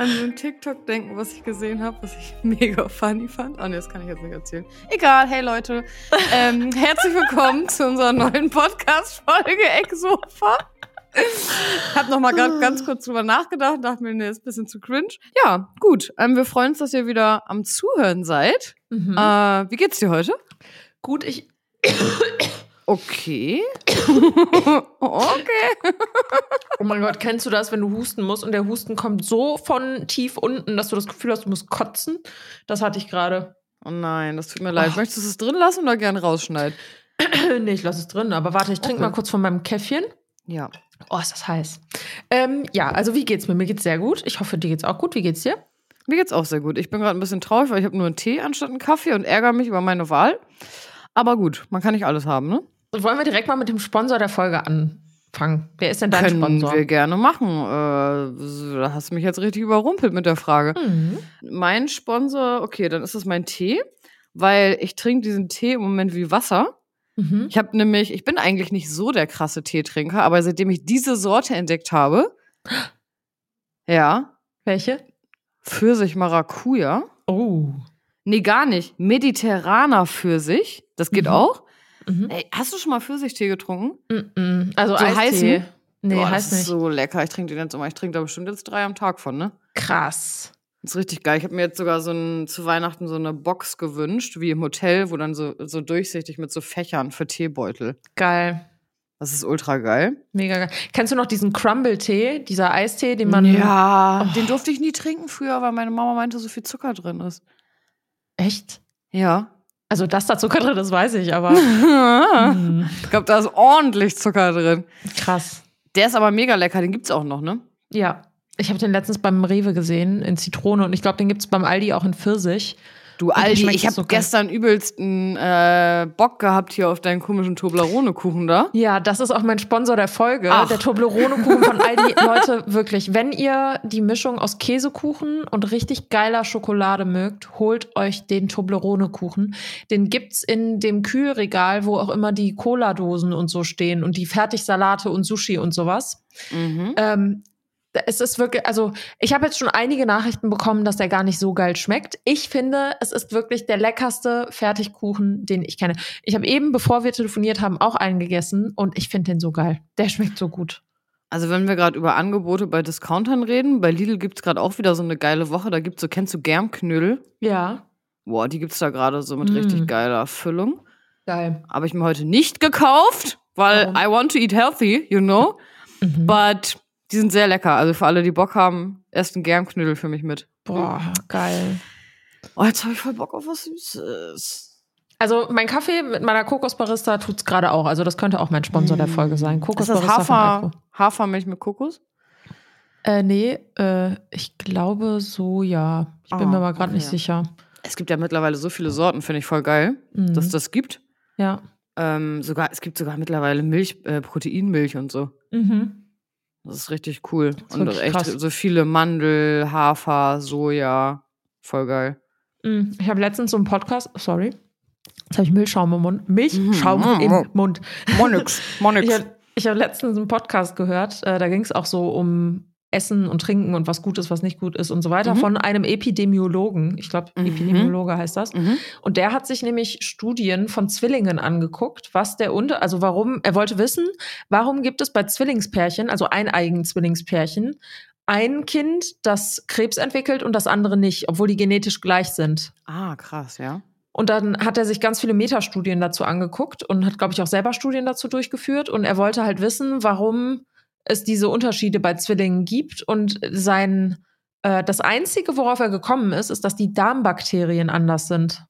an so ein TikTok denken, was ich gesehen habe, was ich mega funny fand. Ah, oh, nee, das kann ich jetzt nicht erzählen. Egal, hey Leute. ähm, herzlich willkommen zu unserer neuen Podcast-Folge Exofa. Habe noch mal grad ganz kurz drüber nachgedacht, dachte mir, nee, ist ein bisschen zu cringe. Ja, gut. Ähm, wir freuen uns, dass ihr wieder am Zuhören seid. Mhm. Äh, wie geht's dir heute? Gut, ich. Okay. okay. oh mein Gott, kennst du das, wenn du husten musst und der Husten kommt so von tief unten, dass du das Gefühl hast, du musst kotzen? Das hatte ich gerade. Oh nein, das tut mir leid. Oh. Möchtest du es drin lassen oder gerne rausschneiden? nee, ich lasse es drin. Aber warte, ich trinke okay. mal kurz von meinem Käffchen. Ja. Oh, ist das heiß. Ähm, ja, also wie geht's mir? Mir geht's sehr gut. Ich hoffe, dir geht's auch gut. Wie geht's dir? Mir geht's auch sehr gut. Ich bin gerade ein bisschen traurig, weil ich habe nur einen Tee anstatt einen Kaffee und ärgere mich über meine Wahl. Aber gut, man kann nicht alles haben, ne? Wollen wir direkt mal mit dem Sponsor der Folge anfangen? Wer ist denn dein Können Sponsor? Können wir gerne machen. Äh, da hast du mich jetzt richtig überrumpelt mit der Frage. Mhm. Mein Sponsor, okay, dann ist das mein Tee, weil ich trinke diesen Tee im Moment wie Wasser. Mhm. Ich habe nämlich, ich bin eigentlich nicht so der krasse Teetrinker, aber seitdem ich diese Sorte entdeckt habe, ja. Welche? Pfirsich Maracuja. Oh. Nee, gar nicht. Mediterraner Pfirsich. Das geht mhm. auch. Mhm. Ey, hast du schon mal Pfirsichtee getrunken? Mhm. Also so Eistee. Nee, Boah, heißt das ist so lecker. Ich trinke den jetzt immer. Ich trinke da bestimmt jetzt drei am Tag von, ne? Krass. Das ist richtig geil. Ich habe mir jetzt sogar so ein, zu Weihnachten so eine Box gewünscht, wie im Hotel, wo dann so, so durchsichtig mit so Fächern für Teebeutel. Geil. Das ist ultra geil. Mega geil. Kennst du noch diesen Crumble-Tee, dieser Eistee, den man. Ja. Oh. Den durfte ich nie trinken früher, weil meine Mama meinte, so viel Zucker drin ist. Echt? Ja. Also, dass da Zucker drin ist, weiß ich, aber. ich glaube, da ist ordentlich Zucker drin. Krass. Der ist aber mega lecker, den gibt's auch noch, ne? Ja. Ich habe den letztens beim Rewe gesehen in Zitrone und ich glaube, den gibt's beim Aldi auch in Pfirsich. Du Aldi, ich habe gestern übelsten äh, Bock gehabt hier auf deinen komischen Toblerone-Kuchen da. Ja, das ist auch mein Sponsor der Folge, Ach. der Toblerone-Kuchen von Aldi. Leute, wirklich, wenn ihr die Mischung aus Käsekuchen und richtig geiler Schokolade mögt, holt euch den Toblerone-Kuchen. Den gibt's in dem Kühlregal, wo auch immer die Cola-Dosen und so stehen und die Fertigsalate und Sushi und sowas. Mhm. Ähm, es ist wirklich, also ich habe jetzt schon einige Nachrichten bekommen, dass der gar nicht so geil schmeckt. Ich finde, es ist wirklich der leckerste Fertigkuchen, den ich kenne. Ich habe eben, bevor wir telefoniert haben, auch einen gegessen und ich finde den so geil. Der schmeckt so gut. Also wenn wir gerade über Angebote bei Discountern reden, bei Lidl gibt's gerade auch wieder so eine geile Woche. Da gibt's so, kennst du Germknödel? Ja. Boah, die gibt's da gerade so mit mm. richtig geiler Füllung. Geil. Habe ich mir heute nicht gekauft, weil Warum? I want to eat healthy, you know. Mhm. But die sind sehr lecker. Also für alle, die Bock haben, erst ein Germknödel für mich mit. Boah, geil. Oh, jetzt habe ich voll Bock auf was Süßes. Also mein Kaffee mit meiner Kokosbarista tut's gerade auch. Also das könnte auch mein Sponsor der Folge sein. Kokosbarista ist das Hafer, Hafermilch mit Kokos? Äh, nee, äh, ich glaube so, ja. Ich bin oh, mir mal gerade nicht sicher. Es gibt ja mittlerweile so viele Sorten, finde ich voll geil, mhm. dass es das gibt. Ja. Ähm, sogar, es gibt sogar mittlerweile Milch, äh, Proteinmilch und so. Mhm. Das ist richtig cool. Ist und echt krass. so viele Mandel, Hafer, Soja. Voll geil. Mm, ich habe letztens so einen Podcast, sorry. Jetzt habe ich Milchschaum im Mund. Milchschaum mhm. im Mund. Monix. Monix. Ich habe hab letztens einen Podcast gehört, äh, da ging es auch so um Essen und Trinken und was gut ist, was nicht gut ist und so weiter, mhm. von einem Epidemiologen. Ich glaube, mhm. Epidemiologe heißt das. Mhm. Und der hat sich nämlich Studien von Zwillingen angeguckt, was der unter, also warum, er wollte wissen, warum gibt es bei Zwillingspärchen, also eineigen Zwillingspärchen, ein Kind, das Krebs entwickelt und das andere nicht, obwohl die genetisch gleich sind. Ah, krass, ja. Und dann hat er sich ganz viele Metastudien dazu angeguckt und hat, glaube ich, auch selber Studien dazu durchgeführt. Und er wollte halt wissen, warum es diese Unterschiede bei Zwillingen gibt und sein äh, das einzige, worauf er gekommen ist, ist, dass die Darmbakterien anders sind.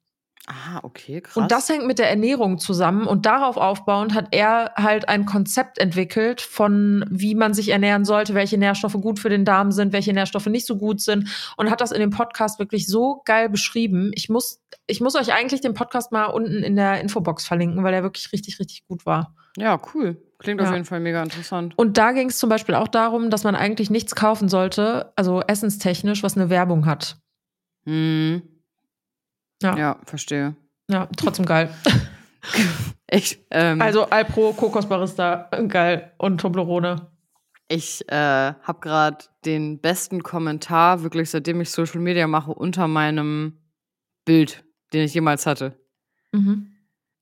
Ah, okay, krass. Und das hängt mit der Ernährung zusammen und darauf aufbauend hat er halt ein Konzept entwickelt von wie man sich ernähren sollte, welche Nährstoffe gut für den Darm sind, welche Nährstoffe nicht so gut sind und hat das in dem Podcast wirklich so geil beschrieben. Ich muss ich muss euch eigentlich den Podcast mal unten in der Infobox verlinken, weil er wirklich richtig richtig gut war. Ja, cool. Klingt ja. auf jeden Fall mega interessant. Und da ging es zum Beispiel auch darum, dass man eigentlich nichts kaufen sollte, also essenstechnisch, was eine Werbung hat. Hm. Ja. ja, verstehe. Ja, trotzdem geil. Echt? Ähm, also Alpro, Kokosbarista, geil. Und Toblerone. Ich äh, habe gerade den besten Kommentar, wirklich seitdem ich Social Media mache, unter meinem Bild, den ich jemals hatte. Mhm.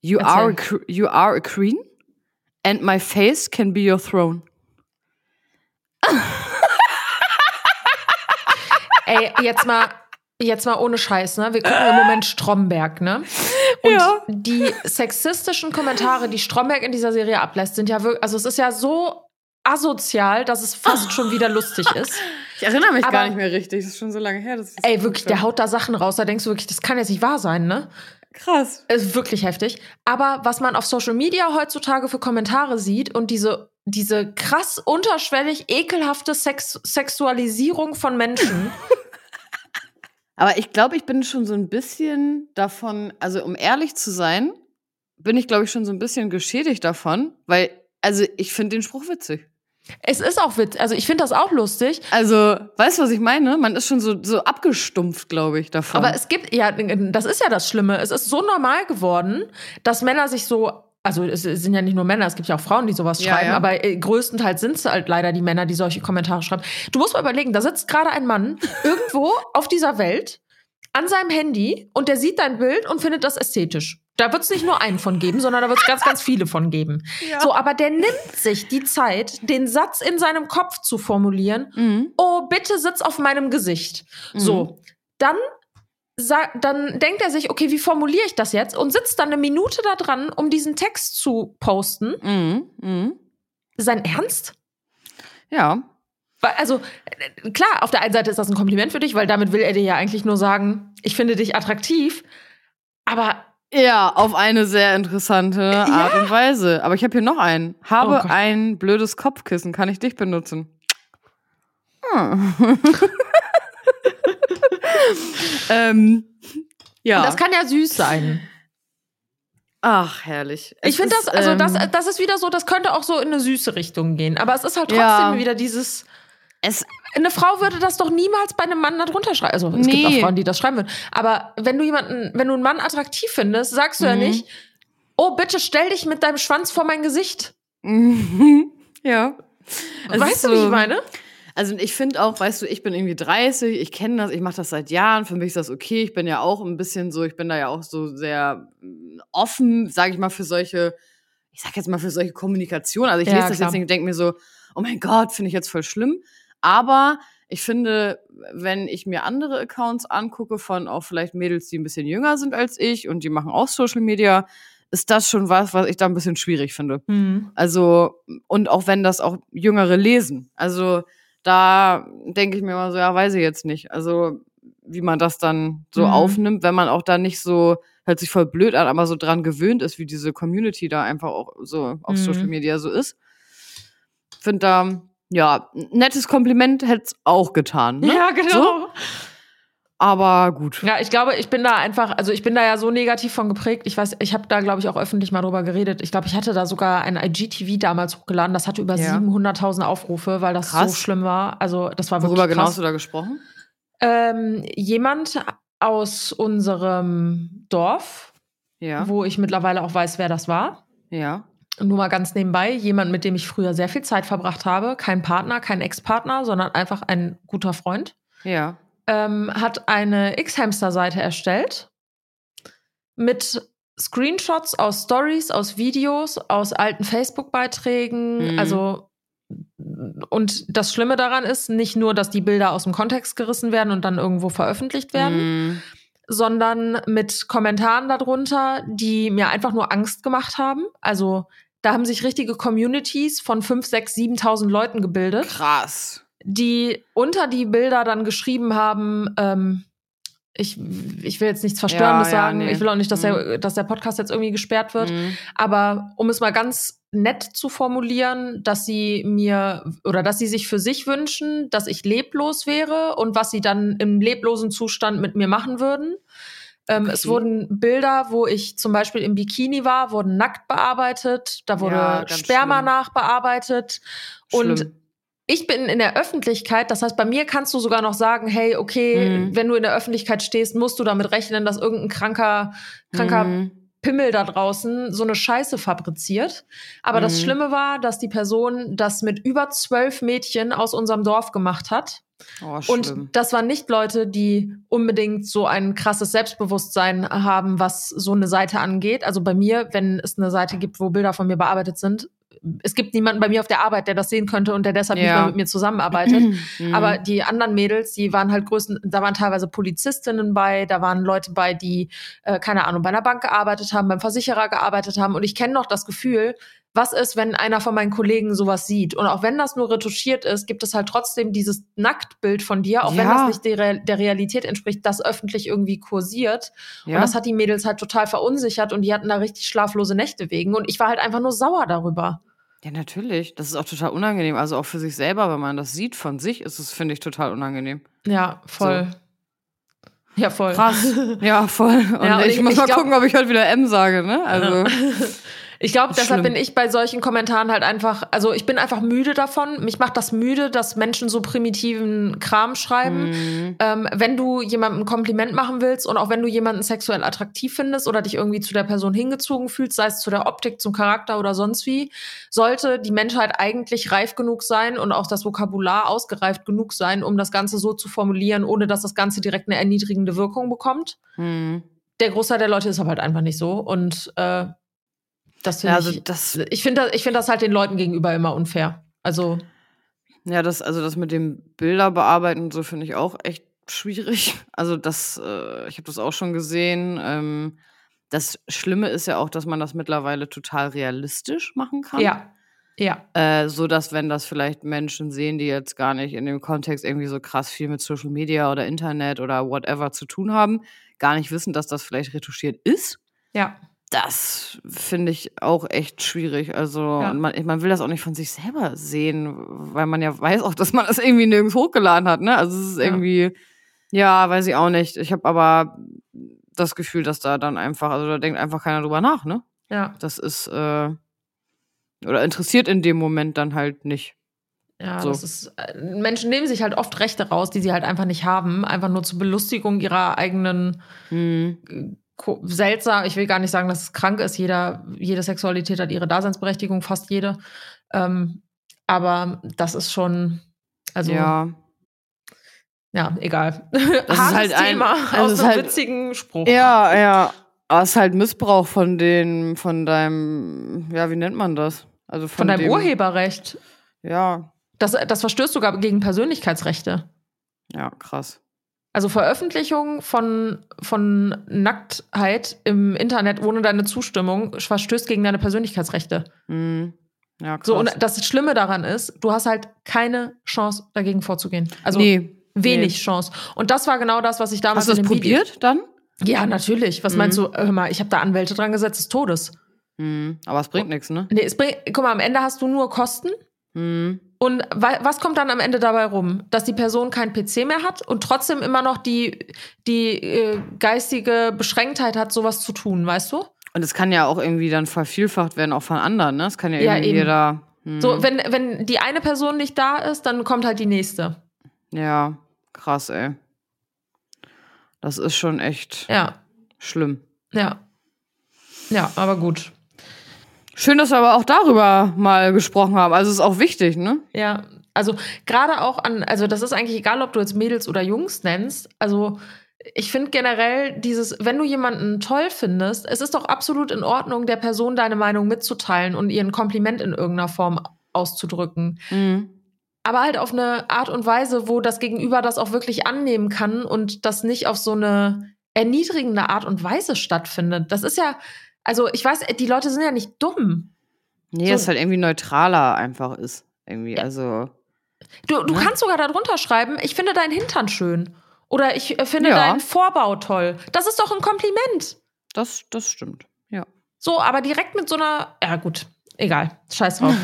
You Erzähl. are, a, you are a queen and my face can be your throne. Ey, jetzt mal, jetzt mal ohne Scheiß, ne? Wir gucken im Moment Stromberg, ne? Und Ja. die sexistischen Kommentare, die Stromberg in dieser Serie ablässt, sind ja wirklich, also es ist ja so asozial, dass es fast schon wieder lustig ist. Ich erinnere mich Aber- gar nicht mehr richtig. Das ist schon so lange her. Ey, wirklich, der haut da Sachen raus, da denkst du wirklich, das kann jetzt nicht wahr sein, ne? Krass. Ist wirklich heftig. Aber was man auf Social Media heutzutage für Kommentare sieht und diese, diese krass unterschwellig ekelhafte Sex Sexualisierung von Menschen. Aber ich glaube, ich bin schon so ein bisschen davon, also um ehrlich zu sein, bin ich, glaube ich, schon so ein bisschen geschädigt davon, weil, also ich finde den Spruch witzig. Es ist auch witzig. Also ich finde das auch lustig. Also, weißt du, was ich meine? Man ist schon so, so abgestumpft, glaube ich, davon. Aber es gibt, ja, das ist ja das Schlimme. Es ist so normal geworden, dass Männer sich so. Also es sind ja nicht nur Männer, es gibt ja auch Frauen, die sowas Ja, schreiben, ja. aber äh, größtenteils sind es halt leider die Männer, die solche Kommentare schreiben. Du musst mal überlegen, da sitzt gerade ein Mann irgendwo auf dieser Welt an seinem Handy und der sieht dein Bild und findet das ästhetisch. Da wird es nicht nur einen von geben, sondern da wird es ganz, ganz viele von geben. Ja. So, aber der nimmt sich die Zeit, den Satz in seinem Kopf zu formulieren, Mhm. oh, bitte sitz auf meinem Gesicht. So, dann, dann denkt er sich, okay, wie formuliere ich das jetzt? Und sitzt dann eine Minute da dran, um diesen Text zu posten. Mhm. Mhm. Sein Ernst? Ja. Weil, Also, äh, klar, auf der einen Seite ist das ein Kompliment für dich, weil damit will er dir ja eigentlich nur sagen, ich finde dich attraktiv. Aber Ja, auf eine sehr interessante Art und Weise. Aber ich habe hier noch einen. Habe Oh ein blödes Kopfkissen. Kann ich dich benutzen? Hm. ähm, ja. das kann ja süß sein. Ach, herrlich. Es ich finde das, also das, ähm, das ist wieder so, das könnte auch so in eine süße Richtung gehen. Aber es ist halt trotzdem Ja. wieder dieses. es, Eine Frau würde das doch niemals bei einem Mann darunter schreiben. Also es gibt auch Nee. Frauen, die das schreiben würden. Aber wenn du jemanden, wenn du einen Mann attraktiv findest, sagst du ja Mhm. nicht, oh, bitte stell dich mit deinem Schwanz vor mein Gesicht. ja. Es weißt du, wie so- ich meine? Also ich finde auch, weißt du, ich bin irgendwie 30, ich kenne das, ich mache das seit Jahren, für mich ist das okay. Ich bin ja auch ein bisschen so, ich bin da ja auch so sehr mm, offen, sage ich mal, für solche, ich sag jetzt mal für solche Kommunikation. Also ich Ja, lese das klar. jetzt nicht und denke mir so, oh mein Gott, finde ich jetzt voll schlimm. Aber ich finde, wenn ich mir andere Accounts angucke von auch vielleicht Mädels, die ein bisschen jünger sind als ich und die machen auch Social Media, ist das schon was, was ich da ein bisschen schwierig finde. Also, und auch wenn das auch Jüngere lesen. Also, da denke ich mir immer so, ja, weiß ich jetzt nicht. Also, wie man das dann so Mhm. aufnimmt, wenn man auch da nicht so, hört sich voll blöd an, aber so dran gewöhnt ist, wie diese Community da einfach auch so auf Mhm. Social Media so ist. Find da, ja, nettes Kompliment hätte es auch getan. Ne? Ja, genau. So? Aber gut. Ja, ich glaube, ich bin da einfach, also ich bin da ja so negativ von geprägt. Ich weiß, ich habe da, glaube ich, auch öffentlich mal drüber geredet. Ich glaube, ich hatte da sogar ein IGTV damals hochgeladen. Das hatte über Ja. 700.000 Aufrufe, weil das Krass. so schlimm war. Also das war Worüber wirklich genau krass. hast du da gesprochen? Ähm, jemand aus unserem Dorf, Ja. wo ich mittlerweile auch weiß, wer das war. Ja. Nur mal ganz nebenbei, jemand, mit dem ich früher sehr viel Zeit verbracht habe. Kein Partner, kein Ex-Partner, sondern einfach ein guter Freund. Ja. ähm, hat eine X-Hamster-Seite erstellt mit Screenshots aus Stories, aus Videos, aus alten Facebook-Beiträgen. Mhm. Also und das Schlimme daran ist nicht nur, dass die Bilder aus dem Kontext gerissen werden und dann irgendwo veröffentlicht werden, Mm. sondern mit Kommentaren darunter, die mir einfach nur Angst gemacht haben. Also da haben sich richtige Communities von 5, 6, 7.000 Leuten gebildet Krass. die unter die Bilder dann geschrieben haben, ähm, ich, ich will jetzt nichts Verstörendes Ja, ja, sagen, nee. ich will auch nicht, dass, der, dass der Podcast jetzt irgendwie gesperrt wird, Mm. aber um es mal ganz nett zu formulieren, dass sie mir oder dass sie sich für sich wünschen, dass ich leblos wäre und was sie dann im leblosen Zustand mit mir machen würden. Ähm, Okay. Es wurden Bilder, wo ich zum Beispiel im Bikini war, wurden nackt bearbeitet, da wurde Ja, Sperma schlimm. nachbearbeitet und Schlimm. ich bin in der Öffentlichkeit, das heißt, bei mir kannst du sogar noch sagen, hey, okay, Mhm. wenn du in der Öffentlichkeit stehst, musst du damit rechnen, dass irgendein kranker, kranker Mm. Pimmel da draußen so eine Scheiße fabriziert. Aber mhm. das Schlimme war, dass die Person das mit über zwölf Mädchen aus unserem Dorf gemacht hat. Oh, und das waren nicht Leute, die unbedingt so ein krasses Selbstbewusstsein haben, was so eine Seite angeht. Also bei mir, wenn es eine Seite gibt, wo Bilder von mir bearbeitet sind, es gibt niemanden bei mir auf der Arbeit, der das sehen könnte und der deshalb ja. nicht mehr mit mir zusammenarbeitet. Mhm. Aber die anderen Mädels, die waren halt größten, da waren teilweise Polizistinnen bei, da waren Leute bei, die, äh, keine Ahnung, bei einer Bank gearbeitet haben, beim Versicherer gearbeitet haben. Und ich kenne noch das Gefühl, was ist, wenn einer von meinen Kollegen sowas sieht? Und auch wenn das nur retuschiert ist, gibt es halt trotzdem dieses Nacktbild von dir, auch ja. wenn das nicht der, der, Realität entspricht, das öffentlich irgendwie kursiert. Ja. Und das hat die Mädels halt total verunsichert und die hatten da richtig schlaflose Nächte wegen. Und ich war halt einfach nur sauer darüber. Ja, natürlich. Das ist auch total unangenehm. Also auch für sich selber, wenn man das sieht von sich, ist es, finde ich, total unangenehm. Ja, voll. So. Ja, voll. Krass. Ja, voll. Und, ja, und ich, ich, muss ich mal glaub, gucken, ob ich heute wieder M sage, ne? Also. Ich glaube, deshalb bin ich bei solchen Kommentaren halt einfach, also ich bin einfach müde davon. Mich macht das müde, dass Menschen so primitiven Kram schreiben. Mhm. Ähm, wenn du jemandem ein Kompliment machen willst und auch wenn du jemanden sexuell attraktiv findest oder dich irgendwie zu der Person hingezogen fühlst, sei es zu der Optik, zum Charakter oder sonst wie, sollte die Menschheit eigentlich reif genug sein und auch das Vokabular ausgereift genug sein, um das Ganze so zu formulieren, ohne dass das Ganze direkt eine erniedrigende Wirkung bekommt. Mhm. Der Großteil der Leute ist aber halt einfach nicht so. Und äh, das finde ja, also ich, das, ich finde ich find das halt den Leuten gegenüber immer unfair. Also. Ja, das, also das mit dem Bilder bearbeiten und so finde ich auch echt schwierig. Also das, äh, ich habe das auch schon gesehen. Ähm, das Schlimme ist ja auch, dass man das mittlerweile total realistisch machen kann. Ja. Ja. Äh, so dass, wenn das vielleicht Menschen sehen, die jetzt gar nicht in dem Kontext irgendwie so krass viel mit Social Media oder Internet oder whatever zu tun haben, gar nicht wissen, dass das vielleicht retuschiert ist. Ja das finde ich auch echt schwierig. Also ja. man, man will das auch nicht von sich selber sehen, weil man ja weiß auch, dass man das irgendwie nirgends hochgeladen hat. Ne? Also es ist irgendwie, ja, ja weiß ich auch nicht. Ich habe aber das Gefühl, dass da dann einfach, also da denkt einfach keiner drüber nach. Ne? Ja. Das ist äh, oder interessiert in dem Moment dann halt nicht. Ja, so. das ist, äh, Menschen nehmen sich halt oft Rechte raus, die sie halt einfach nicht haben, einfach nur zur Belustigung ihrer eigenen hm seltsam. Ich will gar nicht sagen, dass es krank ist. Jeder, jede Sexualität hat ihre Daseinsberechtigung, fast jede. Ähm, aber das ist schon, also. Ja. Ja, egal. Das ist halt Thema ein, aus einem halt, witzigen Spruch. Ja, ja. Aber es ist halt Missbrauch von den, von deinem, ja, wie nennt man das? Also von, von deinem dem, Urheberrecht. Ja. Das, das verstößt sogar gegen Persönlichkeitsrechte. Ja, krass. Also Veröffentlichung von, von Nacktheit im Internet ohne deine Zustimmung verstößt gegen deine Persönlichkeitsrechte. Mhm. Ja, krass. So, und das Schlimme daran ist, du hast halt keine Chance, dagegen vorzugehen. Also nee, wenig nee. Chance. Und das war genau das, was ich damals. Hast du das probiert Video dann? Ja, natürlich. Was mhm. meinst du? Hör mal, ich habe da Anwälte dran gesetzt des Todes. Mhm. Aber es bringt nichts, ne? Nee, es bringt, guck mal, am Ende hast du nur Kosten. Mhm. Und was kommt dann am Ende dabei rum? Dass die Person keinen PC mehr hat und trotzdem immer noch die, die äh, geistige Beschränktheit hat, sowas zu tun, weißt du? Und es kann ja auch irgendwie dann vervielfacht werden, auch von anderen, ne? Es kann ja, ja irgendwie jeder. Hm. So, wenn, wenn die eine Person nicht da ist, dann kommt halt die nächste. Ja, krass, ey. Das ist schon echt ja. schlimm. Ja. Ja, aber gut. Schön, dass wir aber auch darüber mal gesprochen haben. Also ist auch wichtig, ne? Ja, also gerade auch an, also das ist eigentlich egal, ob du jetzt Mädels oder Jungs nennst. Also ich finde generell dieses, wenn du jemanden toll findest, es ist doch absolut in Ordnung, der Person deine Meinung mitzuteilen und ihren Kompliment in irgendeiner Form auszudrücken. Mhm. Aber halt auf eine Art und Weise, wo das Gegenüber das auch wirklich annehmen kann und das nicht auf so eine erniedrigende Art und Weise stattfindet. Das ist ja, also ich weiß, die Leute sind ja nicht dumm. Nee, so. es halt irgendwie neutraler einfach ist. Irgendwie, ja. also. Du, du ne? kannst sogar darunter schreiben, ich finde deinen Hintern schön. Oder ich äh, finde ja. deinen Vorbau toll. Das ist doch ein Kompliment. Das, das stimmt, ja. So, aber direkt mit so einer, ja gut, egal, scheiß drauf.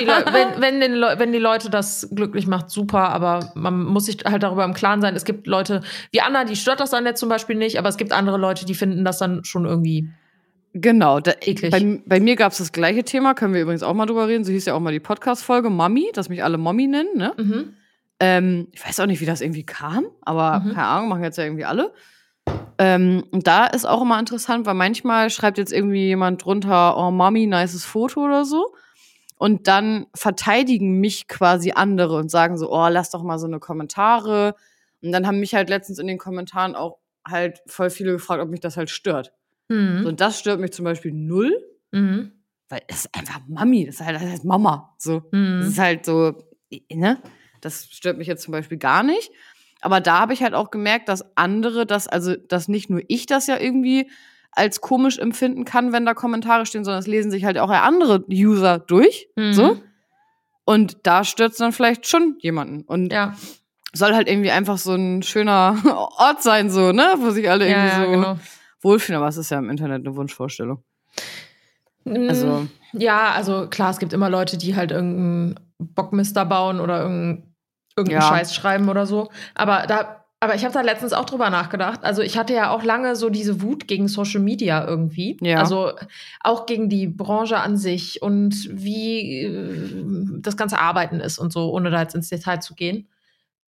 Die wenn, wenn, den wenn die Leute das glücklich macht, super, aber man muss sich halt darüber im Klaren sein. Es gibt Leute wie Anna, die stört das dann jetzt zum Beispiel nicht, aber es gibt andere Leute, die finden das dann schon irgendwie Genau, da, bei, bei, mir gab es das gleiche Thema, können wir übrigens auch mal drüber reden. So hieß ja auch mal die Podcast-Folge Mami, dass mich alle Mommy nennen. Ne? Mhm. Ähm, ich weiß auch nicht, wie das irgendwie kam, aber mhm. keine Ahnung, machen jetzt ja irgendwie alle. Ähm, und da ist auch immer interessant, weil manchmal schreibt jetzt irgendwie jemand drunter, oh Mami, nices Foto oder so. Und dann verteidigen mich quasi andere und sagen so, oh, lass doch mal so eine Kommentare. Und dann haben mich halt letztens in den Kommentaren auch halt voll viele gefragt, ob mich das halt stört. Mhm. So, und das stört mich zum Beispiel null. Mhm. Weil es ist einfach Mami, das ist halt, das heißt Mama. So. Mhm. Das ist halt so, ne? Das stört mich jetzt zum Beispiel gar nicht. Aber da habe ich halt auch gemerkt, dass andere das, also dass nicht nur ich das ja irgendwie als komisch empfinden kann, wenn da Kommentare stehen, sondern es lesen sich halt auch andere User durch. Mhm. So. Und da stört es dann vielleicht schon jemanden. Und ja. soll halt irgendwie einfach so ein schöner Ort sein, so, ne? Wo sich alle irgendwie ja, so genau. Wohlfühlen. Aber es ist ja im Internet eine Wunschvorstellung. Mm, also. Ja, also klar, es gibt immer Leute, die halt irgendeinen Bockmister bauen oder irgendeinen irgendeinen ja. Scheiß schreiben oder so. Aber da aber ich habe da letztens auch drüber nachgedacht. Also ich hatte ja auch lange so diese Wut gegen Social Media irgendwie. Ja. Also auch gegen die Branche an sich und wie äh, das ganze Arbeiten ist und so, ohne da jetzt ins Detail zu gehen.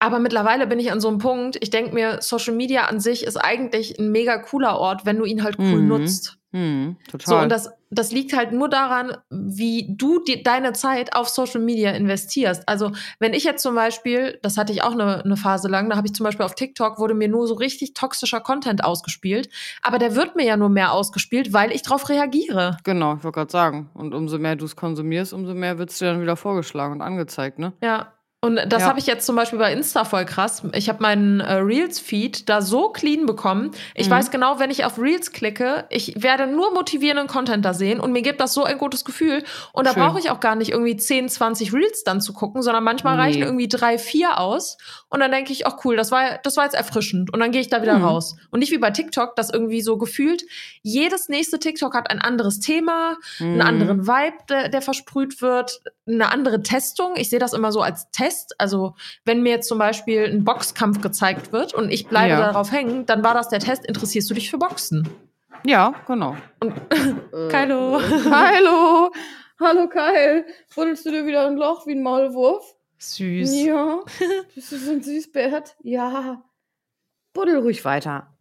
Aber mittlerweile bin ich an so einem Punkt, ich denke mir, Social Media an sich ist eigentlich ein mega cooler Ort, wenn du ihn halt cool mhm. nutzt. Mhm, total. So, und das, das liegt halt nur daran, wie du die, deine Zeit auf Social Media investierst. Also, wenn ich jetzt zum Beispiel, das hatte ich auch eine, eine Phase lang, da habe ich zum Beispiel auf TikTok, wurde mir nur so richtig toxischer Content ausgespielt. Aber der wird mir ja nur mehr ausgespielt, weil ich drauf reagiere. Genau, ich wollte gerade sagen. Und umso mehr du es konsumierst, umso mehr wird es dir dann wieder vorgeschlagen und angezeigt, ne? Ja. Und das ja. habe ich jetzt zum Beispiel bei Insta voll krass. Ich habe meinen äh, Reels-Feed da so clean bekommen. Ich mhm. weiß genau, wenn ich auf Reels klicke, ich werde nur motivierenden Content da sehen und mir gibt das so ein gutes Gefühl. Und da brauche ich auch gar nicht irgendwie 10, 20 Reels dann zu gucken, sondern manchmal nee. reichen irgendwie drei, vier aus. Und dann denke ich, ach cool, das war, das war jetzt erfrischend. Und dann gehe ich da wieder mhm. raus. Und nicht wie bei TikTok, das irgendwie so gefühlt, jedes nächste TikTok hat ein anderes Thema, mhm. einen anderen Vibe, der, der versprüht wird, eine andere Testung. Ich sehe das immer so als Test. Also wenn mir jetzt zum Beispiel ein Boxkampf gezeigt wird und ich bleibe ja. darauf hängen, dann war das der Test, interessierst du dich für Boxen? Ja, genau. Und Kylo. Hallo. Hallo Kyle. Buddelst du dir wieder ein Loch wie ein Maulwurf? Süß. Ja. Bist du so ein Süßbär? Ja. Buddel ruhig weiter.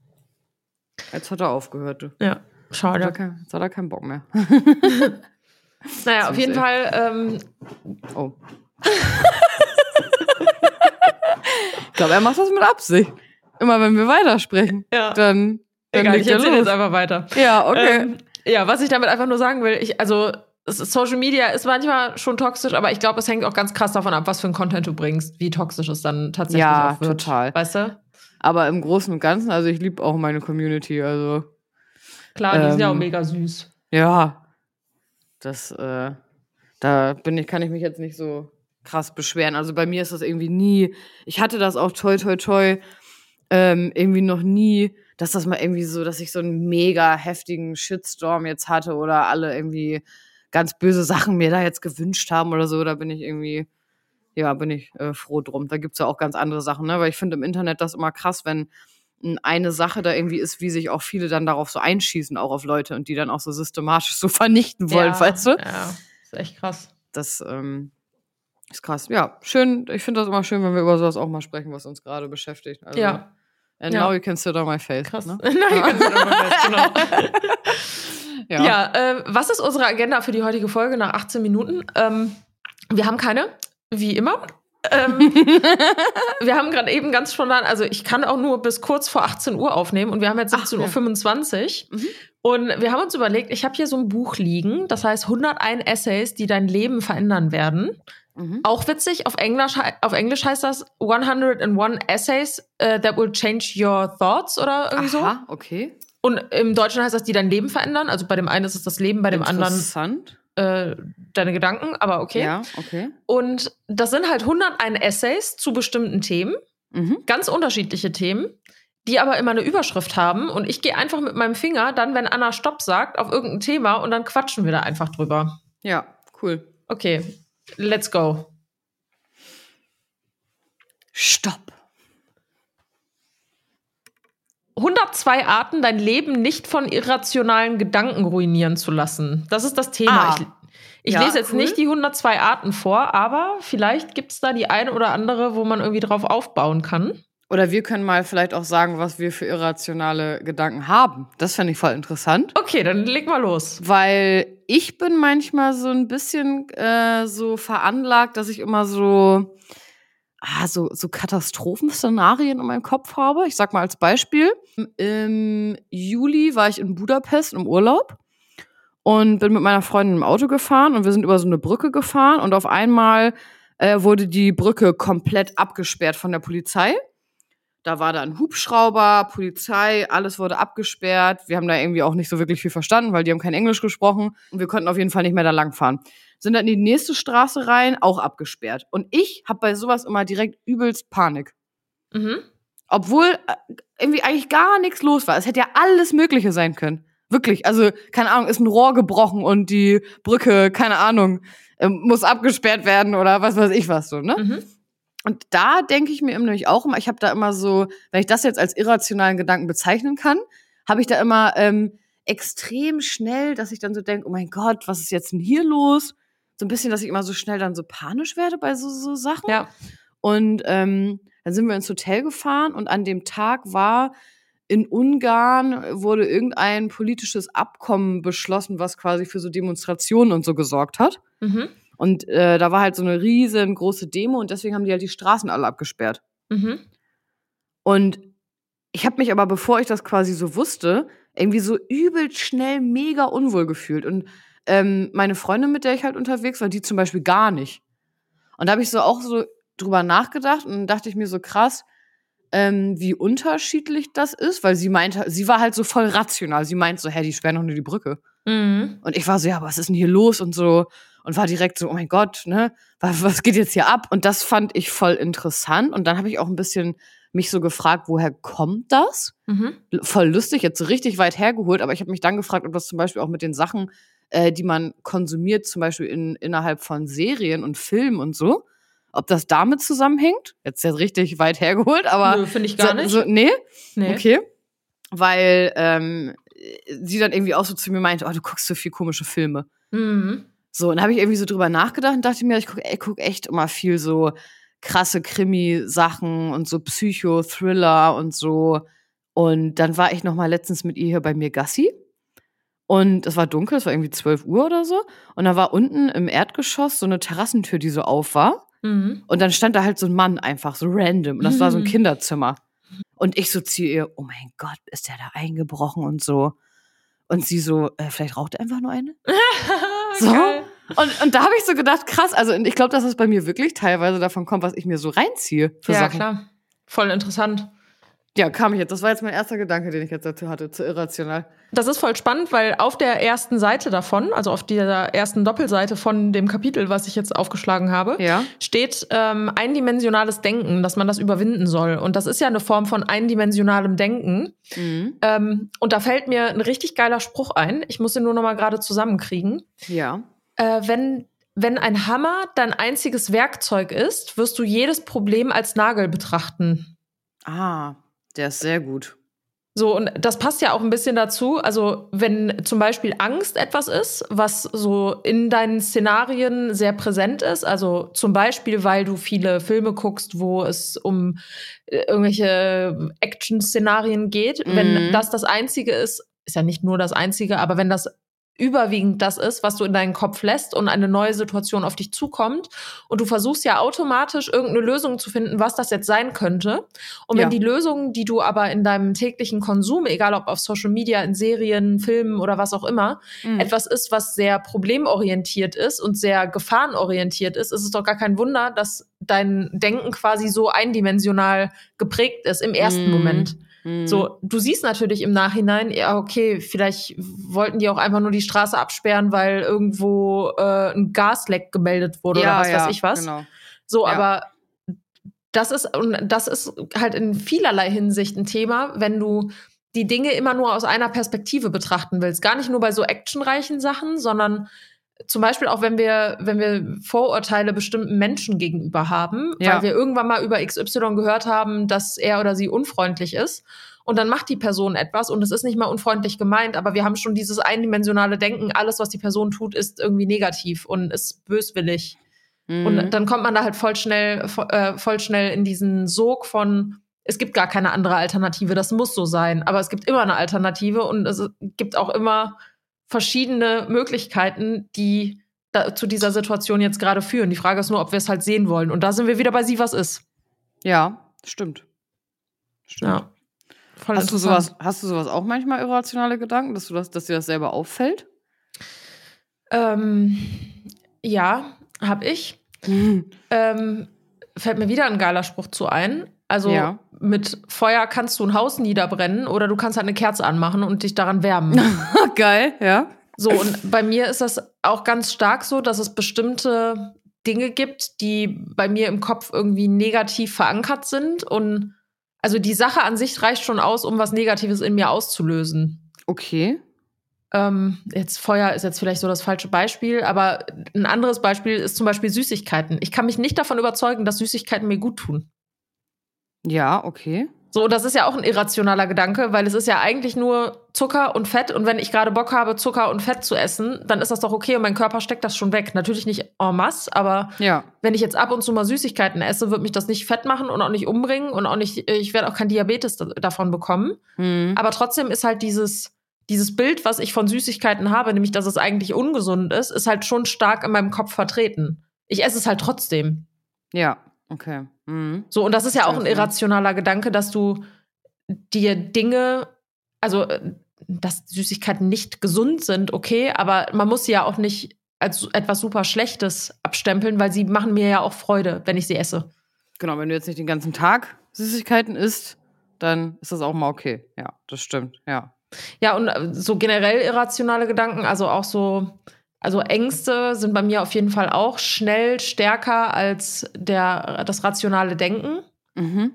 Jetzt hat er aufgehört. Du. Ja, schade. Jetzt hat er, kein, jetzt hat er keinen Bock mehr. Naja, auf jeden Fall. Ähm, oh ich glaube, er macht das mit Absicht. Immer wenn wir weitersprechen, ja. dann, dann Egal, ich erzähle jetzt einfach weiter. Ja, okay. Ähm, ja, was ich damit einfach nur sagen will, ich, also Social Media ist manchmal schon toxisch, aber ich glaube, es hängt auch ganz krass davon ab, was für ein Content du bringst, wie toxisch es dann tatsächlich ja, auch wird. total. Weißt du? Aber im Großen und Ganzen, also ich liebe auch meine Community, also. Klar, die ähm, sind ja auch ähm, mega süß. Ja. Das, äh, da bin ich, kann ich mich jetzt nicht so krass beschweren. Also bei mir ist das irgendwie nie, ich hatte das auch toi toi toi, ähm, irgendwie noch nie, dass das mal irgendwie so, dass ich so einen mega heftigen Shitstorm jetzt hatte oder alle irgendwie ganz böse Sachen mir da jetzt gewünscht haben oder so. Da bin ich irgendwie, ja, bin ich äh, froh drum. Da gibt's ja auch ganz andere Sachen, ne? Weil ich finde im Internet das immer krass, wenn eine Sache da irgendwie ist, wie sich auch viele dann darauf so einschießen, auch auf Leute und die dann auch so systematisch so vernichten wollen, ja, weißt du? Ja, ist echt krass. Das, ähm, ist krass. Ja, schön. Ich finde das immer schön, wenn wir über sowas auch mal sprechen, was uns gerade beschäftigt. Also, ja. And ja. now you can sit on my face. Krass. Ne? now you can sit on my face, genau. ja, ja äh, was ist unsere Agenda für die heutige Folge nach 18 Minuten? Ähm, wir haben keine, wie immer. Ähm, wir haben gerade eben ganz spontan, also ich kann auch nur bis kurz vor 18 Uhr aufnehmen und wir haben jetzt 17.25 Uhr. Mhm. Und wir haben uns überlegt, ich habe hier so ein Buch liegen, das heißt 101 Essays, die dein Leben verändern werden. Mhm. Auch witzig, auf Englisch, auf Englisch heißt das 101 Essays uh, that will change your thoughts oder irgendwie Aha, so. okay. Und im Deutschen heißt das, die dein Leben verändern. Also bei dem einen ist es das Leben, bei dem anderen äh, deine Gedanken, aber okay. Ja, okay. Und das sind halt 101 Essays zu bestimmten Themen, mhm. ganz unterschiedliche Themen, die aber immer eine Überschrift haben. Und ich gehe einfach mit meinem Finger dann, wenn Anna Stopp sagt, auf irgendein Thema und dann quatschen wir da einfach drüber. Ja, cool. Okay, Let's go. Stopp. 102 Arten, dein Leben nicht von irrationalen Gedanken ruinieren zu lassen. Das ist das Thema. Ah. Ich, ich ja, lese jetzt cool. nicht die 102 Arten vor, aber vielleicht gibt es da die eine oder andere, wo man irgendwie drauf aufbauen kann. Oder wir können mal vielleicht auch sagen, was wir für irrationale Gedanken haben. Das fände ich voll interessant. Okay, dann leg mal los. Weil ich bin manchmal so ein bisschen äh, so veranlagt, dass ich immer so, ah, so, so Katastrophenszenarien in meinem Kopf habe. Ich sag mal als Beispiel. Im Juli war ich in Budapest im Urlaub und bin mit meiner Freundin im Auto gefahren und wir sind über so eine Brücke gefahren und auf einmal äh, wurde die Brücke komplett abgesperrt von der Polizei. Da war dann Hubschrauber, Polizei, alles wurde abgesperrt. Wir haben da irgendwie auch nicht so wirklich viel verstanden, weil die haben kein Englisch gesprochen und wir konnten auf jeden Fall nicht mehr da langfahren. Sind dann in die nächste Straße rein, auch abgesperrt. Und ich habe bei sowas immer direkt übelst Panik. Mhm. Obwohl äh, irgendwie eigentlich gar nichts los war. Es hätte ja alles Mögliche sein können. Wirklich. Also, keine Ahnung, ist ein Rohr gebrochen und die Brücke, keine Ahnung, ähm, muss abgesperrt werden oder was weiß ich was so, ne? Mhm. Und da denke ich mir nämlich auch immer, ich habe da immer so, wenn ich das jetzt als irrationalen Gedanken bezeichnen kann, habe ich da immer ähm, extrem schnell, dass ich dann so denke, oh mein Gott, was ist jetzt denn hier los? So ein bisschen, dass ich immer so schnell dann so panisch werde bei so, so Sachen. Ja. Und ähm, dann sind wir ins Hotel gefahren und an dem Tag war in Ungarn wurde irgendein politisches Abkommen beschlossen, was quasi für so Demonstrationen und so gesorgt hat. Mhm. Und äh, da war halt so eine riesengroße Demo und deswegen haben die halt die Straßen alle abgesperrt. Mhm. Und ich habe mich aber, bevor ich das quasi so wusste, irgendwie so übel schnell mega unwohl gefühlt. Und ähm, meine Freundin, mit der ich halt unterwegs war, die zum Beispiel gar nicht. Und da habe ich so auch so drüber nachgedacht und dachte ich mir so krass, ähm, wie unterschiedlich das ist, weil sie meinte, sie war halt so voll rational. Sie meint so, hä, die sperren doch nur die Brücke. Mhm. Und ich war so, ja, was ist denn hier los und so und war direkt so, oh mein Gott, ne, was, was geht jetzt hier ab? Und das fand ich voll interessant. Und dann habe ich auch ein bisschen mich so gefragt, woher kommt das? Mhm. Voll lustig, jetzt so richtig weit hergeholt, aber ich habe mich dann gefragt, ob das zum Beispiel auch mit den Sachen, äh, die man konsumiert, zum Beispiel in, innerhalb von Serien und Filmen und so, ob das damit zusammenhängt. Jetzt ist richtig weit hergeholt, aber. finde ich gar so, nicht. So, nee? nee? Okay. Weil ähm, sie dann irgendwie auch so zu mir meinte, oh, du guckst so viel komische Filme. Mhm. So, und habe ich irgendwie so drüber nachgedacht und dachte mir, ich gucke guck echt immer viel so krasse Krimi-Sachen und so Psycho-Thriller und so. Und dann war ich noch mal letztens mit ihr hier bei mir Gassi. Und es war dunkel, es war irgendwie 12 Uhr oder so. Und da war unten im Erdgeschoss so eine Terrassentür, die so auf war. Mhm. Und dann stand da halt so ein Mann einfach, so random. Und das mhm. war so ein mhm. Kinderzimmer. Und ich so zu ihr, oh mein Gott, ist der da eingebrochen und so. Und sie so, äh, vielleicht raucht er einfach nur eine? so. Und, und da habe ich so gedacht, krass, also ich glaube, dass es bei mir wirklich teilweise davon kommt, was ich mir so reinziehe. Für ja, Sachen. klar. Voll interessant. Ja, kam ich jetzt. Das war jetzt mein erster Gedanke, den ich jetzt dazu hatte, zu irrational. Das ist voll spannend, weil auf der ersten Seite davon, also auf dieser ersten Doppelseite von dem Kapitel, was ich jetzt aufgeschlagen habe, ja. steht ähm, eindimensionales Denken, dass man das überwinden soll. Und das ist ja eine Form von eindimensionalem Denken. Mhm. Ähm, und da fällt mir ein richtig geiler Spruch ein. Ich muss ihn nur noch mal gerade zusammenkriegen. Ja. Äh, wenn wenn ein Hammer dein einziges Werkzeug ist, wirst du jedes Problem als Nagel betrachten. Ah, der ist sehr gut. So, und das passt ja auch ein bisschen dazu. Also, wenn zum Beispiel Angst etwas ist, was so in deinen Szenarien sehr präsent ist, also zum Beispiel, weil du viele Filme guckst, wo es um äh, irgendwelche Action-Szenarien geht, mhm. wenn das das Einzige ist, ist ja nicht nur das Einzige, aber wenn das überwiegend das ist, was du in deinen Kopf lässt und eine neue Situation auf dich zukommt. Und du versuchst ja automatisch irgendeine Lösung zu finden, was das jetzt sein könnte. Und wenn ja. die Lösung, die du aber in deinem täglichen Konsum, egal ob auf Social Media, in Serien, Filmen oder was auch immer, mhm. etwas ist, was sehr problemorientiert ist und sehr gefahrenorientiert ist, ist es doch gar kein Wunder, dass dein Denken quasi so eindimensional geprägt ist im ersten mhm. Moment. So, mhm. du siehst natürlich im Nachhinein, ja, okay, vielleicht wollten die auch einfach nur die Straße absperren, weil irgendwo äh, ein Gasleck gemeldet wurde ja, oder was ja, weiß ich was. Genau. So, ja. aber das ist, und das ist halt in vielerlei Hinsicht ein Thema, wenn du die Dinge immer nur aus einer Perspektive betrachten willst. Gar nicht nur bei so actionreichen Sachen, sondern zum Beispiel auch wenn wir, wenn wir Vorurteile bestimmten Menschen gegenüber haben, ja. weil wir irgendwann mal über XY gehört haben, dass er oder sie unfreundlich ist. Und dann macht die Person etwas und es ist nicht mal unfreundlich gemeint, aber wir haben schon dieses eindimensionale Denken, alles, was die Person tut, ist irgendwie negativ und ist böswillig. Mhm. Und dann kommt man da halt voll schnell, äh, voll schnell in diesen Sog von, es gibt gar keine andere Alternative, das muss so sein. Aber es gibt immer eine Alternative und es gibt auch immer verschiedene Möglichkeiten, die da, zu dieser Situation jetzt gerade führen. Die Frage ist nur, ob wir es halt sehen wollen. Und da sind wir wieder bei sie, was ist. Ja, stimmt. Stimmt. Ja. Voll hast, du sowas, hast du sowas auch manchmal irrationale Gedanken, dass, du das, dass dir das selber auffällt? Ähm, ja, hab ich. Mhm. Ähm, fällt mir wieder ein geiler Spruch zu ein. Also ja. mit Feuer kannst du ein Haus niederbrennen oder du kannst halt eine Kerze anmachen und dich daran wärmen. Geil, ja. So, und bei mir ist das auch ganz stark so, dass es bestimmte Dinge gibt, die bei mir im Kopf irgendwie negativ verankert sind. Und also die Sache an sich reicht schon aus, um was Negatives in mir auszulösen. Okay. Ähm, jetzt Feuer ist jetzt vielleicht so das falsche Beispiel, aber ein anderes Beispiel ist zum Beispiel Süßigkeiten. Ich kann mich nicht davon überzeugen, dass Süßigkeiten mir gut tun. Ja, okay. So, das ist ja auch ein irrationaler Gedanke, weil es ist ja eigentlich nur Zucker und Fett. Und wenn ich gerade Bock habe, Zucker und Fett zu essen, dann ist das doch okay und mein Körper steckt das schon weg. Natürlich nicht en masse, aber ja. wenn ich jetzt ab und zu mal Süßigkeiten esse, wird mich das nicht fett machen und auch nicht umbringen und auch nicht, ich werde auch kein Diabetes davon bekommen. Mhm. Aber trotzdem ist halt dieses, dieses Bild, was ich von Süßigkeiten habe, nämlich dass es eigentlich ungesund ist, ist halt schon stark in meinem Kopf vertreten. Ich esse es halt trotzdem. Ja, okay. Mhm. So, und das ist ja auch ein irrationaler Gedanke, dass du dir Dinge, also dass Süßigkeiten nicht gesund sind, okay, aber man muss sie ja auch nicht als etwas super Schlechtes abstempeln, weil sie machen mir ja auch Freude, wenn ich sie esse. Genau, wenn du jetzt nicht den ganzen Tag Süßigkeiten isst, dann ist das auch mal okay. Ja, das stimmt, ja. Ja, und äh, so generell irrationale Gedanken, also auch so, also Ängste sind bei mir auf jeden Fall auch schnell stärker als der, das rationale Denken. Mhm.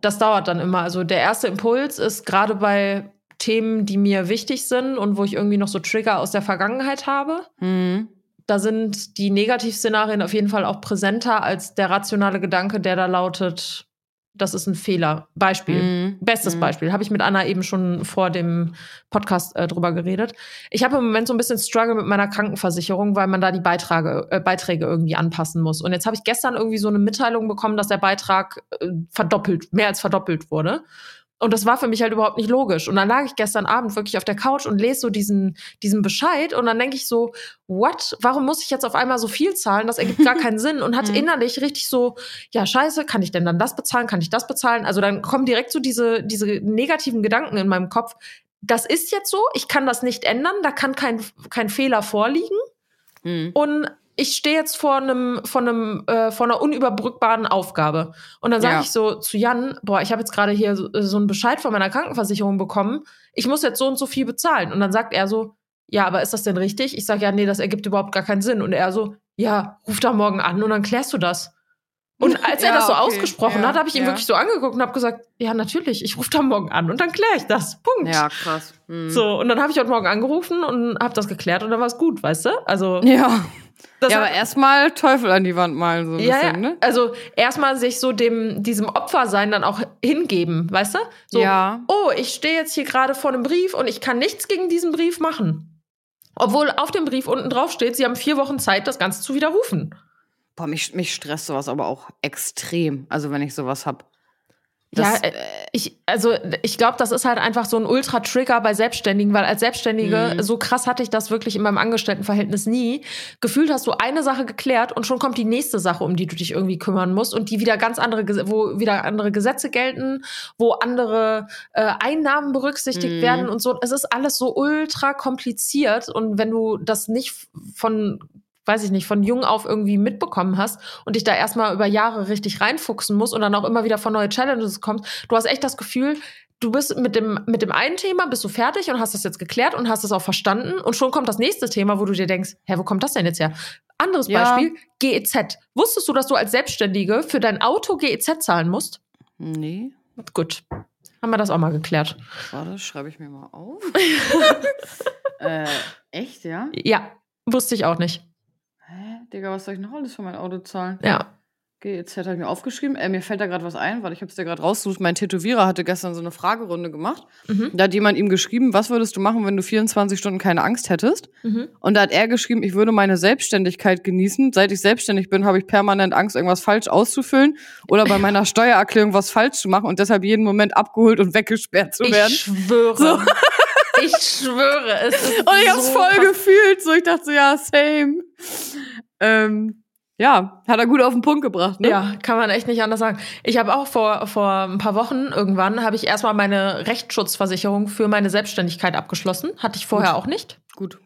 Das dauert dann immer. Also der erste Impuls ist gerade bei Themen, die mir wichtig sind und wo ich irgendwie noch so Trigger aus der Vergangenheit habe. Mhm. Da sind die Negativszenarien auf jeden Fall auch präsenter als der rationale Gedanke, der da lautet, das ist ein Fehler. Beispiel. Mm. Bestes mm. Beispiel. Habe ich mit Anna eben schon vor dem Podcast äh, drüber geredet. Ich habe im Moment so ein bisschen Struggle mit meiner Krankenversicherung, weil man da die Beitrage, äh, Beiträge irgendwie anpassen muss. Und jetzt habe ich gestern irgendwie so eine Mitteilung bekommen, dass der Beitrag äh, verdoppelt, mehr als verdoppelt wurde. Und das war für mich halt überhaupt nicht logisch. Und dann lag ich gestern Abend wirklich auf der Couch und lese so diesen, diesen Bescheid. Und dann denke ich so, what? Warum muss ich jetzt auf einmal so viel zahlen? Das ergibt gar keinen Sinn. Und hatte mhm. innerlich richtig so, ja, scheiße, kann ich denn dann das bezahlen? Kann ich das bezahlen? Also dann kommen direkt so diese, diese negativen Gedanken in meinem Kopf. Das ist jetzt so, ich kann das nicht ändern, da kann kein, kein Fehler vorliegen. Mhm. Und ich stehe jetzt vor einem, vor einem, äh, vor einer unüberbrückbaren Aufgabe. Und dann sage ja. ich so zu Jan, boah, ich habe jetzt gerade hier so, so einen Bescheid von meiner Krankenversicherung bekommen. Ich muss jetzt so und so viel bezahlen. Und dann sagt er so, ja, aber ist das denn richtig? Ich sage, ja, nee, das ergibt überhaupt gar keinen Sinn. Und er so, ja, ruf da morgen an und dann klärst du das. Und als er das so okay. ausgesprochen ja, hat, habe ich ihn ja. wirklich so angeguckt und habe gesagt, ja, natürlich, ich rufe da morgen an und dann kläre ich das. Punkt. Ja, krass. Mhm. So, und dann habe ich heute Morgen angerufen und habe das geklärt und dann war es gut, weißt du? Also Ja. Das ja, aber erstmal Teufel an die Wand malen, so ein ja, bisschen, ne? Also erstmal sich so dem, diesem Opfersein dann auch hingeben, weißt du? So, ja. oh, ich stehe jetzt hier gerade vor einem Brief und ich kann nichts gegen diesen Brief machen. Obwohl auf dem Brief unten drauf steht, sie haben vier Wochen Zeit, das Ganze zu widerrufen. Boah, mich, mich stresst sowas aber auch extrem. Also wenn ich sowas hab. Das, ja, äh, ich, also ich glaube, das ist halt einfach so ein Ultra-Trigger bei Selbstständigen, weil als Selbstständige, mhm. so krass hatte ich das wirklich in meinem Angestelltenverhältnis nie. Gefühlt hast du eine Sache geklärt und schon kommt die nächste Sache, um die du dich irgendwie kümmern musst und die wieder ganz andere, wo wieder andere Gesetze gelten, wo andere äh, Einnahmen berücksichtigt mhm. werden und so. Es ist alles so ultra kompliziert und wenn du das nicht von weiß ich nicht, von jung auf irgendwie mitbekommen hast und dich da erstmal über Jahre richtig reinfuchsen musst und dann auch immer wieder von neue Challenges kommst. Du hast echt das Gefühl, du bist mit dem, mit dem einen Thema bist du fertig und hast das jetzt geklärt und hast es auch verstanden und schon kommt das nächste Thema, wo du dir denkst, hä, wo kommt das denn jetzt her? Anderes ja. Beispiel, GEZ. Wusstest du, dass du als Selbstständige für dein Auto GEZ zahlen musst? Nee. Gut. Haben wir das auch mal geklärt. Warte, schreibe ich mir mal auf. äh, echt, ja? Ja, wusste ich auch nicht. Hä? Digga, was soll ich noch alles für mein Auto zahlen? Ja. GEZ habe ich mir aufgeschrieben. Äh, mir fällt da gerade was ein, weil ich habe es dir gerade rausgesucht. Mein Tätowierer hatte gestern so eine Fragerunde gemacht. Mhm. Da hat jemand ihm geschrieben, was würdest du machen, wenn du 24 Stunden keine Angst hättest? Mhm. Und da hat er geschrieben, ich würde meine Selbstständigkeit genießen. Seit ich selbstständig bin, habe ich permanent Angst, irgendwas falsch auszufüllen oder bei meiner Steuererklärung was falsch zu machen und deshalb jeden Moment abgeholt und weggesperrt zu werden. Ich schwöre. So. Ich schwöre, es ist Und ich hab's so voll krass. gefühlt. So, ich dachte so, ja, same. Ähm, ja, hat er gut auf den Punkt gebracht, ne? Ja, kann man echt nicht anders sagen. Ich habe auch vor, vor ein paar Wochen irgendwann, habe ich erstmal meine Rechtsschutzversicherung für meine Selbstständigkeit abgeschlossen. Hatte ich vorher gut. auch nicht. Gut.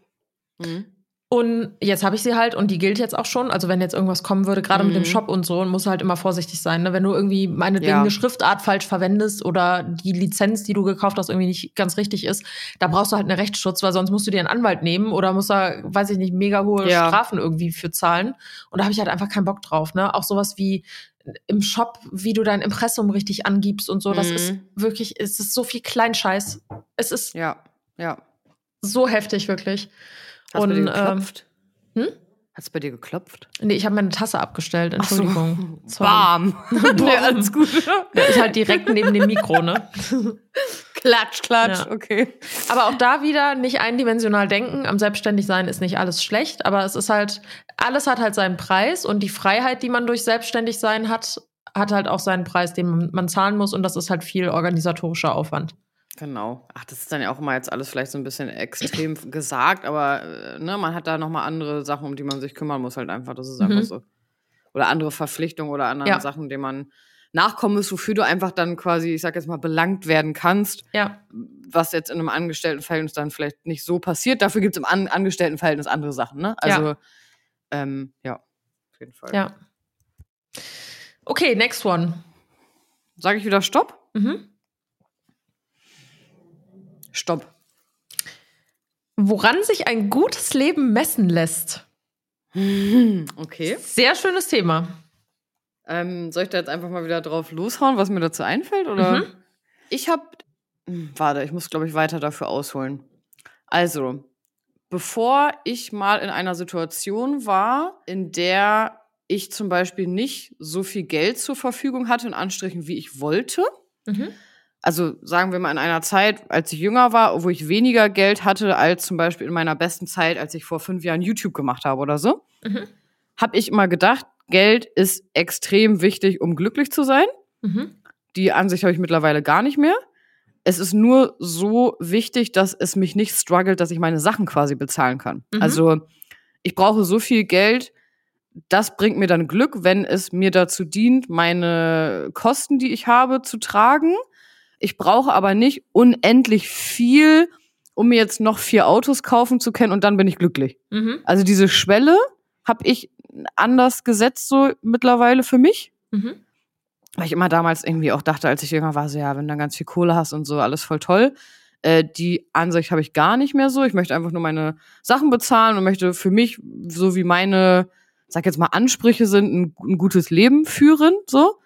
Mhm. Und jetzt habe ich sie halt und die gilt jetzt auch schon. Also wenn jetzt irgendwas kommen würde, gerade mhm. mit dem mhm. Shop und so, muss halt immer vorsichtig sein. Ne? Wenn du irgendwie meinetwegen ja. eine Schriftart falsch verwendest oder die Lizenz, die du gekauft hast, irgendwie nicht ganz richtig ist, da brauchst du halt einen Rechtsschutz, weil sonst musst du dir einen Anwalt nehmen oder musst da, weiß ich nicht, mega hohe ja. Strafen irgendwie für zahlen. Und da habe ich halt einfach keinen Bock drauf. Ne? Auch sowas wie im Shop, wie du dein Impressum richtig angibst und so, das ist mhm. wirklich, es ist so viel Kleinscheiß. Es ist ja, ja. so heftig, wirklich. Hast und, bei dir geklopft? Ähm, hm? Hat es bei dir geklopft? Nee, ich habe meine Tasse abgestellt. Entschuldigung. So. Bam. nee, alles gut. Ja, ist halt direkt neben dem Mikro, ne? klatsch, klatsch, ja. okay. Aber auch da wieder nicht eindimensional denken. Am Selbstständigsein ist nicht alles schlecht, aber es ist halt, alles hat halt seinen Preis und die Freiheit, die man durch Selbstständigsein hat, hat halt auch seinen Preis, den man zahlen muss und das ist halt viel organisatorischer Aufwand. Genau. Ach, das ist dann ja auch immer jetzt alles vielleicht so ein bisschen extrem gesagt, aber äh, ne, man hat da nochmal andere Sachen, um die man sich kümmern muss, halt einfach. Das ist einfach mhm. so. Oder andere Verpflichtungen oder andere ja. Sachen, denen man nachkommen muss, wofür du einfach dann quasi, ich sag jetzt mal, belangt werden kannst. Ja. Was jetzt in einem Angestelltenverhältnis dann vielleicht nicht so passiert. Dafür gibt es im An Angestelltenverhältnis andere Sachen, ne? Also, ja. Ähm, ja, auf jeden Fall. Ja. Okay, next one. Sage ich wieder Stopp? Mhm. Stopp. Woran sich ein gutes Leben messen lässt. Okay. Sehr schönes Thema. Ähm, soll ich da jetzt einfach mal wieder drauf loshauen, was mir dazu einfällt? Oder? Mhm. Ich habe. Hm, warte, ich muss, glaube ich, weiter dafür ausholen. Also, bevor ich mal in einer Situation war, in der ich zum Beispiel nicht so viel Geld zur Verfügung hatte, in Anstrichen, wie ich wollte, mhm also sagen wir mal in einer Zeit, als ich jünger war, wo ich weniger Geld hatte als zum Beispiel in meiner besten Zeit, als ich vor fünf Jahren YouTube gemacht habe oder so, mhm. habe ich immer gedacht, Geld ist extrem wichtig, um glücklich zu sein. Mhm. Die Ansicht habe ich mittlerweile gar nicht mehr. Es ist nur so wichtig, dass es mich nicht struggelt, dass ich meine Sachen quasi bezahlen kann. Mhm. Also ich brauche so viel Geld, das bringt mir dann Glück, wenn es mir dazu dient, meine Kosten, die ich habe, zu tragen ich brauche aber nicht unendlich viel, um mir jetzt noch vier Autos kaufen zu können und dann bin ich glücklich. Mhm. Also diese Schwelle habe ich anders gesetzt so mittlerweile für mich. Mhm. Weil ich immer damals irgendwie auch dachte, als ich jünger war, so ja, wenn du dann ganz viel Kohle hast und so, alles voll toll. Äh, die Ansicht habe ich gar nicht mehr so. Ich möchte einfach nur meine Sachen bezahlen und möchte für mich, so wie meine, sag jetzt mal, Ansprüche sind, ein, ein gutes Leben führen, so.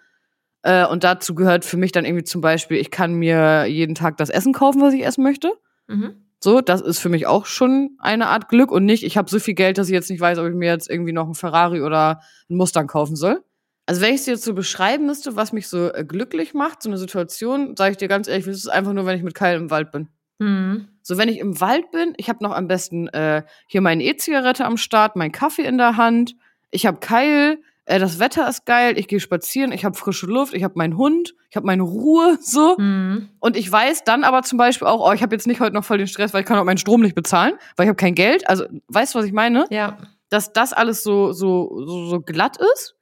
Äh, und dazu gehört für mich dann irgendwie zum Beispiel, ich kann mir jeden Tag das Essen kaufen, was ich essen möchte. Mhm. So, das ist für mich auch schon eine Art Glück und nicht, ich habe so viel Geld, dass ich jetzt nicht weiß, ob ich mir jetzt irgendwie noch einen Ferrari oder einen Mustang kaufen soll. Also wenn ich es dir jetzt so beschreiben müsste, was mich so äh, glücklich macht, so eine Situation, sage ich dir ganz ehrlich, das ist einfach nur, wenn ich mit Kyle im Wald bin. Mhm. So, wenn ich im Wald bin, ich habe noch am besten äh, hier meine E-Zigarette am Start, mein Kaffee in der Hand, ich habe Kyle, äh, das Wetter ist geil, ich gehe spazieren, ich habe frische Luft, ich habe meinen Hund, ich habe meine Ruhe, so. Mhm. Und ich weiß dann aber zum Beispiel auch, oh, ich habe jetzt nicht heute noch voll den Stress, weil ich kann auch meinen Strom nicht bezahlen, weil ich habe kein Geld. Also, weißt du, was ich meine? Ja. Dass das alles so, so, so, so glatt ist.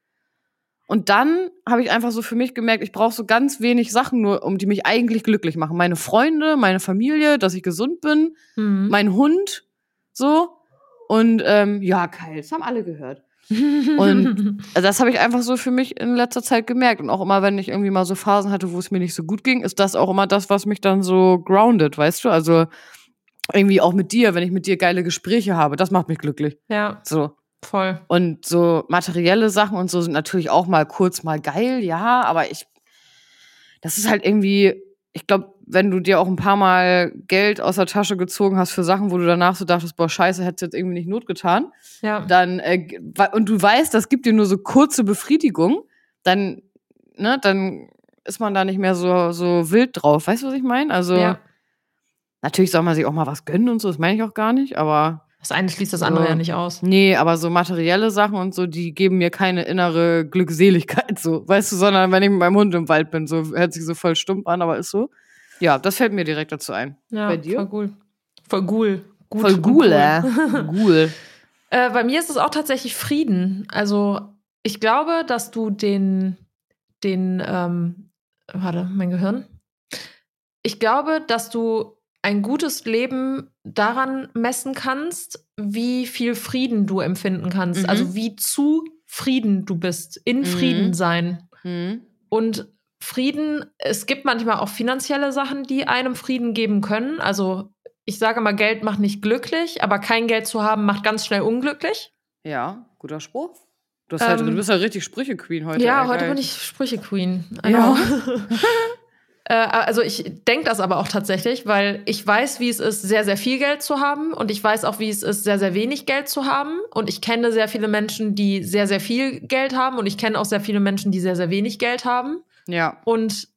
Und dann habe ich einfach so für mich gemerkt, ich brauche so ganz wenig Sachen nur, um die mich eigentlich glücklich machen. Meine Freunde, meine Familie, dass ich gesund bin, mhm. mein Hund, so. Und ähm, ja, Kyle, das haben alle gehört. Und das habe ich einfach so für mich in letzter Zeit gemerkt. Und auch immer, wenn ich irgendwie mal so Phasen hatte, wo es mir nicht so gut ging, ist das auch immer das, was mich dann so grounded, weißt du? Also irgendwie auch mit dir, wenn ich mit dir geile Gespräche habe, das macht mich glücklich. Ja. So. Voll. Und so materielle Sachen und so sind natürlich auch mal kurz mal geil, ja, aber ich, das ist halt irgendwie, ich glaube, wenn du dir auch ein paar Mal Geld aus der Tasche gezogen hast für Sachen, wo du danach so dachtest, boah, scheiße, hättest jetzt irgendwie nicht Not getan, ja. dann, äh, und du weißt, das gibt dir nur so kurze Befriedigung, dann, ne, dann ist man da nicht mehr so, so wild drauf. Weißt du, was ich meine? Also, ja. natürlich soll man sich auch mal was gönnen und so, das meine ich auch gar nicht, aber. Das eine schließt das andere so, ja nicht aus. Nee, aber so materielle Sachen und so, die geben mir keine innere Glückseligkeit, so, weißt du, sondern wenn ich mit meinem Hund im Wald bin, so hört sich so voll stumpf an, aber ist so. Ja, das fällt mir direkt dazu ein. Ja, Bei dir? Voll cool. Voll cool. Gut voll cool, äh. cool. äh, bei mir ist es auch tatsächlich Frieden. Also, ich glaube, dass du den, den, ähm, warte, mein Gehirn. Ich glaube, dass du ein gutes Leben daran messen kannst, wie viel Frieden du empfinden kannst. Mhm. Also wie zufrieden du bist, in mhm. Frieden sein. Mhm. Und Frieden, es gibt manchmal auch finanzielle Sachen, die einem Frieden geben können. Also ich sage mal, Geld macht nicht glücklich, aber kein Geld zu haben macht ganz schnell unglücklich. Ja, guter Spruch. Du, hast halt, ähm, du bist ja richtig Sprüche-Queen heute. Ja, ey, heute bin ich Sprüche-Queen. Ja. Äh, also ich denke das aber auch tatsächlich, weil ich weiß, wie es ist, sehr, sehr viel Geld zu haben und ich weiß auch, wie es ist, sehr, sehr wenig Geld zu haben und ich kenne sehr viele Menschen, die sehr, sehr viel Geld haben und ich kenne auch sehr viele Menschen, die sehr, sehr wenig Geld haben. Ja. Und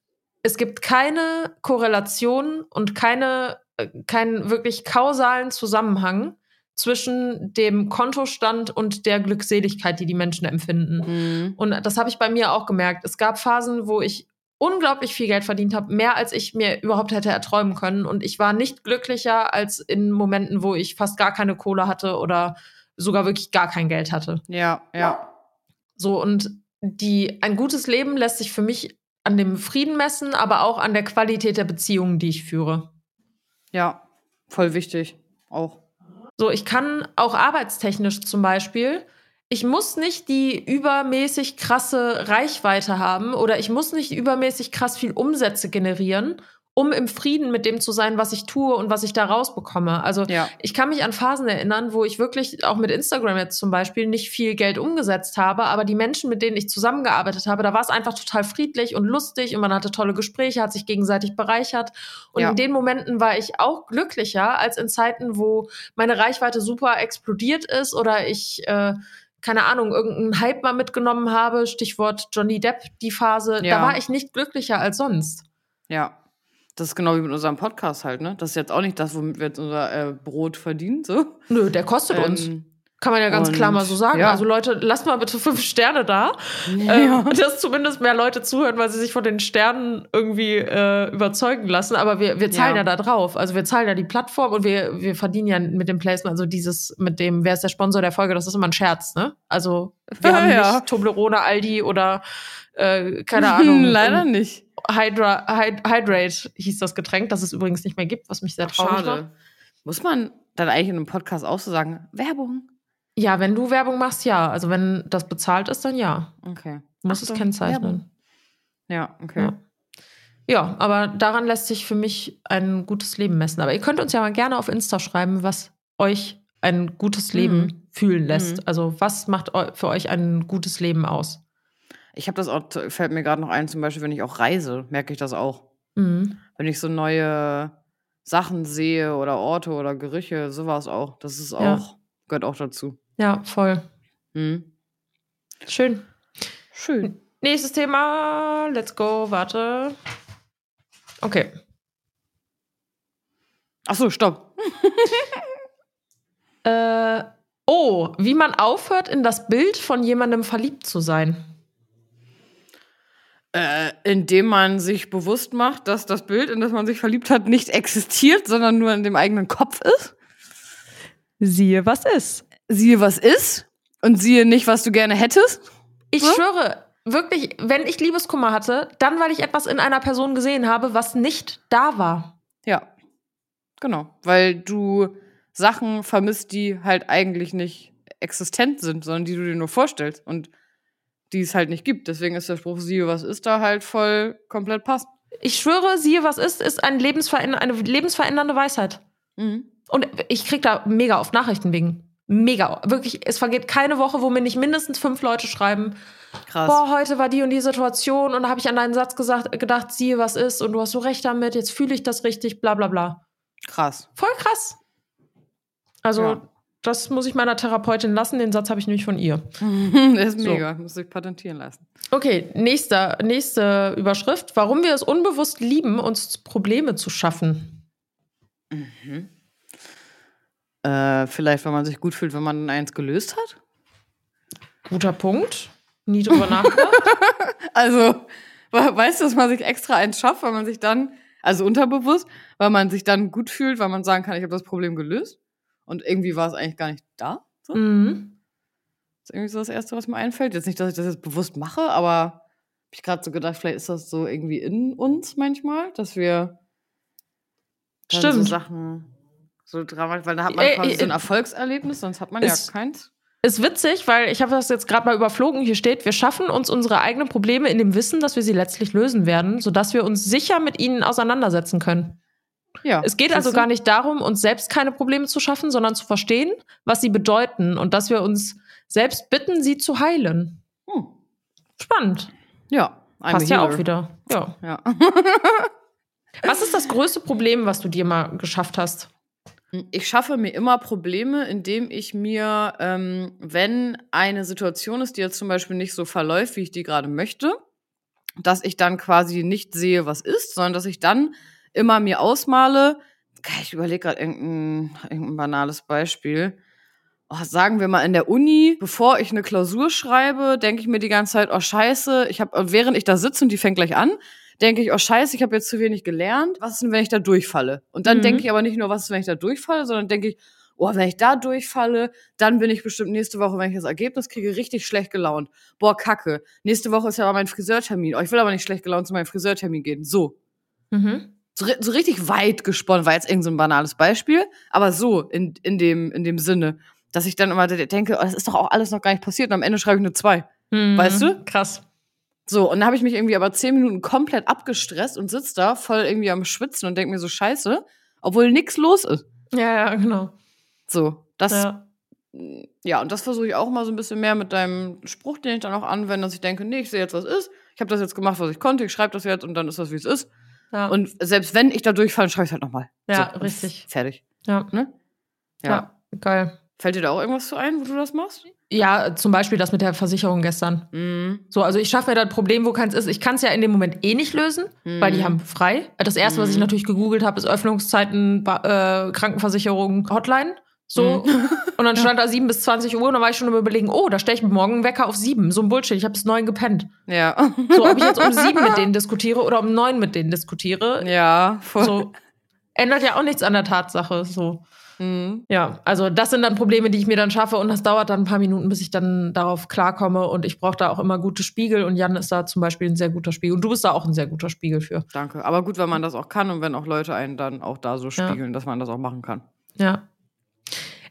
es gibt keine Korrelation und keine, äh, keinen wirklich kausalen Zusammenhang zwischen dem Kontostand und der Glückseligkeit, die die Menschen empfinden. Mhm. Und das habe ich bei mir auch gemerkt. Es gab Phasen, wo ich unglaublich viel Geld verdient habe, mehr als ich mir überhaupt hätte erträumen können. Und ich war nicht glücklicher als in Momenten, wo ich fast gar keine Kohle hatte oder sogar wirklich gar kein Geld hatte. Ja, ja. So, und die, ein gutes Leben lässt sich für mich an dem Frieden messen, aber auch an der Qualität der Beziehungen, die ich führe. Ja, voll wichtig. Auch. So, ich kann auch arbeitstechnisch zum Beispiel, ich muss nicht die übermäßig krasse Reichweite haben oder ich muss nicht übermäßig krass viel Umsätze generieren, um im Frieden mit dem zu sein, was ich tue und was ich da rausbekomme. Also ja. ich kann mich an Phasen erinnern, wo ich wirklich auch mit Instagram jetzt zum Beispiel nicht viel Geld umgesetzt habe, aber die Menschen, mit denen ich zusammengearbeitet habe, da war es einfach total friedlich und lustig und man hatte tolle Gespräche, hat sich gegenseitig bereichert. Und ja. in den Momenten war ich auch glücklicher als in Zeiten, wo meine Reichweite super explodiert ist oder ich äh, keine Ahnung, irgendeinen Hype mal mitgenommen habe, Stichwort Johnny Depp, die Phase, ja. da war ich nicht glücklicher als sonst. Ja. Das ist genau wie mit unserem Podcast halt, ne? Das ist jetzt auch nicht das, womit wir jetzt unser äh, Brot verdienen, so. Nö, der kostet ähm, uns. Kann man ja ganz klar mal so sagen. Ja. Also Leute, lasst mal bitte fünf Sterne da. Ja. Ähm, dass zumindest mehr Leute zuhören, weil sie sich von den Sternen irgendwie äh, überzeugen lassen. Aber wir, wir zahlen ja. ja. da drauf. Also wir zahlen ja die Plattform und wir, wir verdienen ja mit dem Placement, also dieses mit dem, wer ist der Sponsor der Folge, das ist immer ein Scherz, ne? Also wir haben nicht Toblerone, Aldi oder äh, keine Ahnung. Leider nicht. Hydra, Hyd Hydrate hieß das Getränk, das es übrigens nicht mehr gibt, was mich sehr traurig Schade. macht. Muss man dann eigentlich in einem Podcast auch so sagen, Werbung? Ja, wenn du Werbung machst, ja. Also wenn das bezahlt ist, dann ja. Okay. Du musst es kennzeichnen. Werbung. Ja, okay. Ja. ja. aber daran lässt sich für mich ein gutes Leben messen. Aber ihr könnt uns ja mal gerne auf Insta schreiben, was euch ein gutes Leben mhm. fühlen lässt. Mhm. Also was macht für euch ein gutes Leben aus? Ich habe das auch, fällt mir gerade noch ein, zum Beispiel, wenn ich auch reise, merke ich das auch. Mhm. Wenn ich so neue Sachen sehe oder Orte oder Gerüche, sowas auch. Das ist auch, ja. gehört auch dazu. Ja, voll. Mhm. Schön. Schön. Nächstes Thema. Let's go. Warte. Okay. Ach so, stopp. äh, oh, wie man aufhört, in das Bild von jemandem verliebt zu sein. Äh, indem man sich bewusst macht, dass das Bild, in das man sich verliebt hat, nicht existiert, sondern nur in dem eigenen Kopf ist. Siehe, was ist siehe, was ist und siehe nicht, was du gerne hättest. Ich so? schwöre, wirklich, wenn ich Liebeskummer hatte, dann weil ich etwas in einer Person gesehen habe, was nicht da war. Ja. Genau. Weil du Sachen vermisst, die halt eigentlich nicht existent sind, sondern die du dir nur vorstellst und die es halt nicht gibt. Deswegen ist der Spruch, siehe, was ist da halt voll komplett passt. Ich schwöre, siehe, was ist, ist ein lebensveränder eine lebensverändernde Weisheit. Mhm. Und ich krieg da mega oft Nachrichten wegen mega. Wirklich, es vergeht keine Woche, wo mir nicht mindestens fünf Leute schreiben. Krass. Boah, heute war die und die Situation und da habe ich an deinen Satz gesagt, gedacht, siehe, was ist und du hast so recht damit, jetzt fühle ich das richtig, bla bla bla. Krass. Voll krass. Also, ja. Das muss ich meiner Therapeutin lassen. Den Satz habe ich nämlich von ihr. Der ist mega. So. Muss ich patentieren lassen. Okay, nächster, nächste Überschrift. Warum wir es unbewusst lieben, uns Probleme zu schaffen. Mhm. Äh, vielleicht, weil man sich gut fühlt, wenn man eins gelöst hat? Guter Punkt. Nie drüber nachgedacht. also, weißt du, dass man sich extra eins schafft, weil man sich dann, also unterbewusst, weil man sich dann gut fühlt, weil man sagen kann, ich habe das Problem gelöst? Und irgendwie war es eigentlich gar nicht da. So. Mhm. Das ist irgendwie so das Erste, was mir einfällt. Jetzt nicht, dass ich das jetzt bewusst mache, aber habe ich gerade so gedacht, vielleicht ist das so irgendwie in uns manchmal, dass wir Stimmt. so Sachen so dramatisch, weil da hat man äh, quasi äh, so ein Erfolgserlebnis, sonst hat man ja keins. Ist witzig, weil ich habe das jetzt gerade mal überflogen. Hier steht, wir schaffen uns unsere eigenen Probleme in dem Wissen, dass wir sie letztlich lösen werden, sodass wir uns sicher mit ihnen auseinandersetzen können. Ja, es geht also gar nicht darum, uns selbst keine Probleme zu schaffen, sondern zu verstehen, was sie bedeuten und dass wir uns selbst bitten, sie zu heilen. Hm. Spannend. Ja, passt ja auch wieder. Ja. ja. was ist das größte Problem, was du dir mal geschafft hast? Ich schaffe mir immer Probleme, indem ich mir, ähm, wenn eine Situation ist, die jetzt zum Beispiel nicht so verläuft, wie ich die gerade möchte, dass ich dann quasi nicht sehe, was ist, sondern dass ich dann immer mir ausmale, ich überlege gerade irgendein, irgendein banales Beispiel. Oh, sagen wir mal in der Uni, bevor ich eine Klausur schreibe, denke ich mir die ganze Zeit, oh scheiße, ich habe, während ich da sitze und die fängt gleich an, denke ich, oh scheiße, ich habe jetzt zu wenig gelernt. Was ist denn, wenn ich da durchfalle? Und dann mhm. denke ich aber nicht nur, was ist, wenn ich da durchfalle, sondern denke ich, oh, wenn ich da durchfalle, dann bin ich bestimmt nächste Woche, wenn ich das Ergebnis kriege, richtig schlecht gelaunt. Boah, kacke. Nächste Woche ist ja aber mein Friseurtermin. Oh, ich will aber nicht schlecht gelaunt zu meinem Friseurtermin gehen. So. Mhm so, so richtig weit gesponnen, war jetzt irgend so ein banales Beispiel, aber so in, in, dem, in dem Sinne, dass ich dann immer denke, oh, das ist doch auch alles noch gar nicht passiert und am Ende schreibe ich eine zwei. Mhm. Weißt du? Krass. So, und dann habe ich mich irgendwie aber zehn Minuten komplett abgestresst und sitze da voll irgendwie am Schwitzen und denke mir so, scheiße, obwohl nichts los ist. Ja, ja, genau. So, das. Ja, ja und das versuche ich auch mal so ein bisschen mehr mit deinem Spruch, den ich dann auch anwende, dass ich denke, nee, ich sehe jetzt, was ist. Ich habe das jetzt gemacht, was ich konnte, ich schreibe das jetzt und dann ist das, wie es ist. Ja. Und selbst wenn ich da durchfalle, schreibe ich halt nochmal. Ja, so, richtig. Fertig. Ja. Ne? ja. Ja, geil. Fällt dir da auch irgendwas zu ein, wo du das machst? Ja, zum Beispiel das mit der Versicherung gestern. Mhm. So, also ich schaffe mir da ein Problem, wo keins ist. Ich kann es ja in dem Moment eh nicht lösen, mhm. weil die haben frei. Das erste, mhm. was ich mhm. natürlich gegoogelt habe, ist Öffnungszeiten, äh, Krankenversicherung, Hotline. So. Mhm. Und dann stand da 7 bis 20 Uhr und dann war ich schon am überlegen, oh, da stelle ich morgen einen Wecker auf 7. So ein Bullshit. Ich habe bis 9 gepennt. Ja. So, ob ich jetzt um 7 mit denen diskutiere oder um 9 mit denen diskutiere. Ja, voll. So, ändert ja auch nichts an der Tatsache. So. Mhm. Ja, also das sind dann Probleme, die ich mir dann schaffe und das dauert dann ein paar Minuten, bis ich dann darauf klarkomme und ich brauche da auch immer gute Spiegel und Jan ist da zum Beispiel ein sehr guter Spiegel und du bist da auch ein sehr guter Spiegel für. Danke, aber gut, wenn man das auch kann und wenn auch Leute einen dann auch da so spiegeln, ja. dass man das auch machen kann. Ja,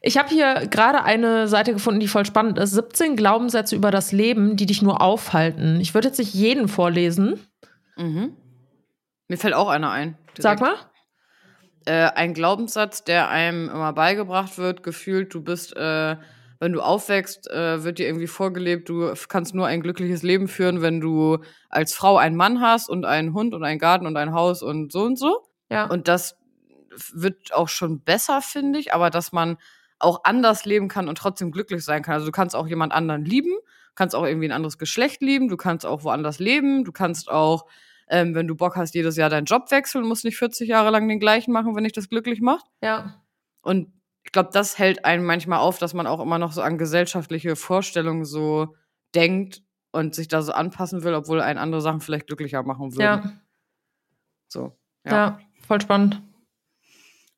ich habe hier gerade eine Seite gefunden, die voll spannend ist. 17 Glaubenssätze über das Leben, die dich nur aufhalten. Ich würde jetzt nicht jeden vorlesen. Mhm. Mir fällt auch einer ein. Direkt. Sag mal. Äh, ein Glaubenssatz, der einem immer beigebracht wird, gefühlt, du bist, äh, wenn du aufwächst, äh, wird dir irgendwie vorgelebt, du kannst nur ein glückliches Leben führen, wenn du als Frau einen Mann hast und einen Hund und einen Garten und ein Haus und so und so. Ja. Und das wird auch schon besser, finde ich, aber dass man auch anders leben kann und trotzdem glücklich sein kann. Also du kannst auch jemand anderen lieben, kannst auch irgendwie ein anderes Geschlecht lieben, du kannst auch woanders leben, du kannst auch, ähm, wenn du Bock hast, jedes Jahr deinen Job wechseln, musst nicht 40 Jahre lang den gleichen machen, wenn dich das glücklich macht. Ja. Und ich glaube, das hält einen manchmal auf, dass man auch immer noch so an gesellschaftliche Vorstellungen so denkt und sich da so anpassen will, obwohl ein andere Sachen vielleicht glücklicher machen würden. Ja. So. Ja. ja, voll spannend.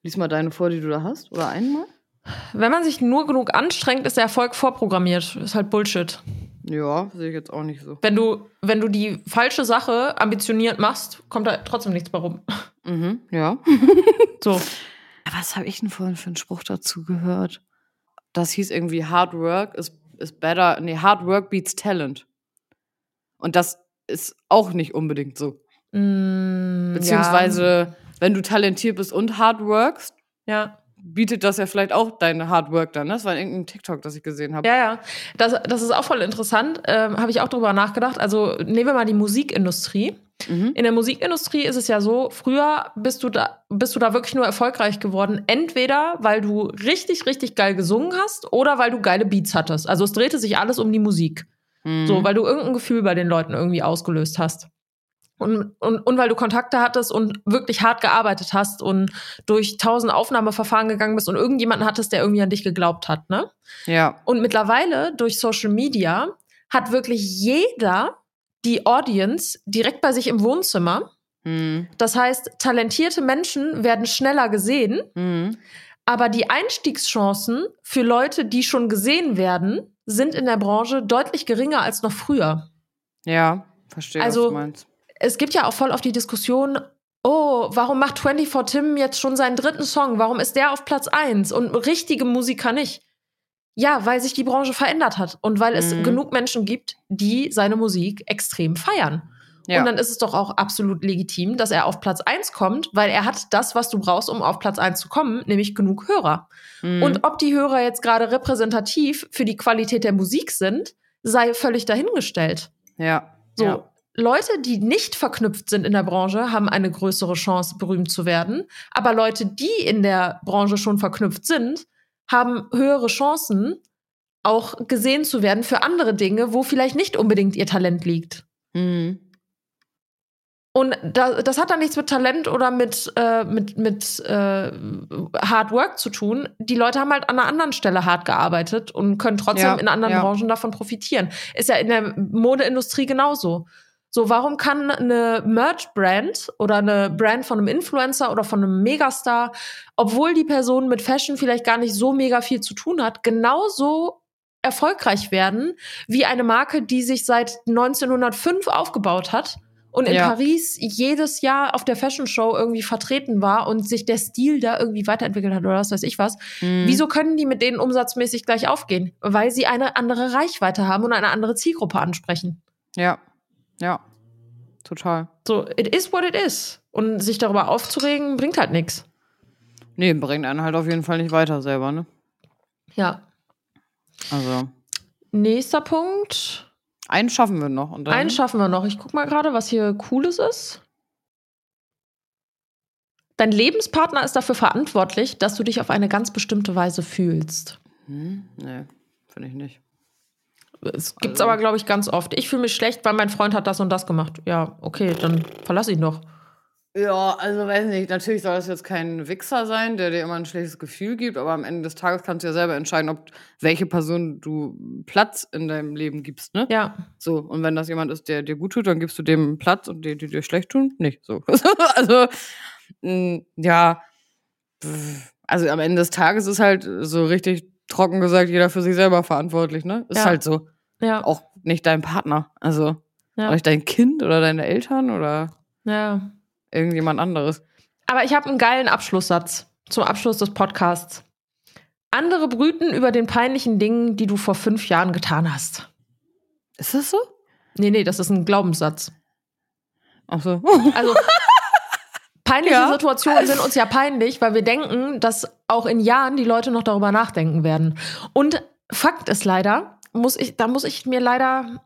Lies mal deine vor, die du da hast, oder einmal? Wenn man sich nur genug anstrengt, ist der Erfolg vorprogrammiert. Ist halt Bullshit. Ja, sehe ich jetzt auch nicht so. Wenn du, wenn du die falsche Sache ambitioniert machst, kommt da trotzdem nichts bei rum. Mhm, ja. so. Aber was habe ich denn vorhin für einen Spruch dazu gehört? Das hieß irgendwie Hard Work is, is better. Nee, Hard Work beats Talent. Und das ist auch nicht unbedingt so. Mm, Beziehungsweise, ja. wenn du talentiert bist und hard workst, ja bietet das ja vielleicht auch deine Hard Work dann. Ne? Das war in irgendeinem TikTok, das ich gesehen habe. Ja, ja. Das, das ist auch voll interessant. Ähm, habe ich auch drüber nachgedacht. Also nehmen wir mal die Musikindustrie. Mhm. In der Musikindustrie ist es ja so, früher bist du da, bist du da wirklich nur erfolgreich geworden. Entweder, weil du richtig, richtig geil gesungen hast oder weil du geile Beats hattest. Also es drehte sich alles um die Musik. Mhm. So, weil du irgendein Gefühl bei den Leuten irgendwie ausgelöst hast. Und, und, und weil du Kontakte hattest und wirklich hart gearbeitet hast und durch tausend Aufnahmeverfahren gegangen bist und irgendjemanden hattest, der irgendwie an dich geglaubt hat, ne? Ja. Und mittlerweile durch Social Media hat wirklich jeder die Audience direkt bei sich im Wohnzimmer. Mhm. Das heißt, talentierte Menschen werden schneller gesehen, mhm. aber die Einstiegschancen für Leute, die schon gesehen werden, sind in der Branche deutlich geringer als noch früher. Ja, verstehe, also, was du meinst es gibt ja auch voll auf die Diskussion, oh, warum macht 24 Tim jetzt schon seinen dritten Song? Warum ist der auf Platz 1 und richtige Musiker nicht? Ja, weil sich die Branche verändert hat und weil es mhm. genug Menschen gibt, die seine Musik extrem feiern. Ja. Und dann ist es doch auch absolut legitim, dass er auf Platz 1 kommt, weil er hat das, was du brauchst, um auf Platz 1 zu kommen, nämlich genug Hörer. Mhm. Und ob die Hörer jetzt gerade repräsentativ für die Qualität der Musik sind, sei völlig dahingestellt. Ja. So. Ja. Leute, die nicht verknüpft sind in der Branche, haben eine größere Chance, berühmt zu werden. Aber Leute, die in der Branche schon verknüpft sind, haben höhere Chancen, auch gesehen zu werden für andere Dinge, wo vielleicht nicht unbedingt ihr Talent liegt. Mhm. Und da, das hat dann nichts mit Talent oder mit, äh, mit, mit äh, Hard Work zu tun. Die Leute haben halt an einer anderen Stelle hart gearbeitet und können trotzdem ja, in anderen ja. Branchen davon profitieren. Ist ja in der Modeindustrie genauso. So, warum kann eine Merch-Brand oder eine Brand von einem Influencer oder von einem Megastar, obwohl die Person mit Fashion vielleicht gar nicht so mega viel zu tun hat, genauso erfolgreich werden wie eine Marke, die sich seit 1905 aufgebaut hat und in ja. Paris jedes Jahr auf der Fashion Show irgendwie vertreten war und sich der Stil da irgendwie weiterentwickelt hat oder was weiß ich was. Mhm. Wieso können die mit denen umsatzmäßig gleich aufgehen? Weil sie eine andere Reichweite haben und eine andere Zielgruppe ansprechen. Ja. Ja, total. So, it is what it is. Und sich darüber aufzuregen, bringt halt nichts. Nee, bringt einen halt auf jeden Fall nicht weiter selber, ne? Ja. Also. Nächster Punkt. Einen schaffen wir noch. Und dann Einen schaffen wir noch. Ich guck mal gerade, was hier Cooles ist. Dein Lebenspartner ist dafür verantwortlich, dass du dich auf eine ganz bestimmte Weise fühlst. Hm, nee, finde ich nicht. Es gibt's also. aber, glaube ich, ganz oft. Ich fühle mich schlecht, weil mein Freund hat das und das gemacht. Ja, okay, dann verlass ihn doch. Ja, also weiß nicht. Natürlich soll das jetzt kein Wichser sein, der dir immer ein schlechtes Gefühl gibt, aber am Ende des Tages kannst du ja selber entscheiden, ob welche Person du Platz in deinem Leben gibst, ne? Ja. So, und wenn das jemand ist, der dir gut tut, dann gibst du dem Platz und die, die dir schlecht tun, nicht so. also, mh, ja. Also am Ende des Tages ist halt so richtig trocken gesagt jeder für sich selber verantwortlich, ne? Ist ja. halt so. Ja. Auch nicht dein Partner. Also ja. auch nicht dein Kind oder deine Eltern oder ja. irgendjemand anderes. Aber ich habe einen geilen Abschlusssatz zum Abschluss des Podcasts. Andere brüten über den peinlichen Dingen, die du vor fünf Jahren getan hast. Ist das so? Nee, nee, das ist ein Glaubenssatz. Ach so. Also, peinliche ja. Situationen sind uns ja peinlich, weil wir denken, dass auch in Jahren die Leute noch darüber nachdenken werden. Und Fakt ist leider, muss ich, da muss ich mir leider.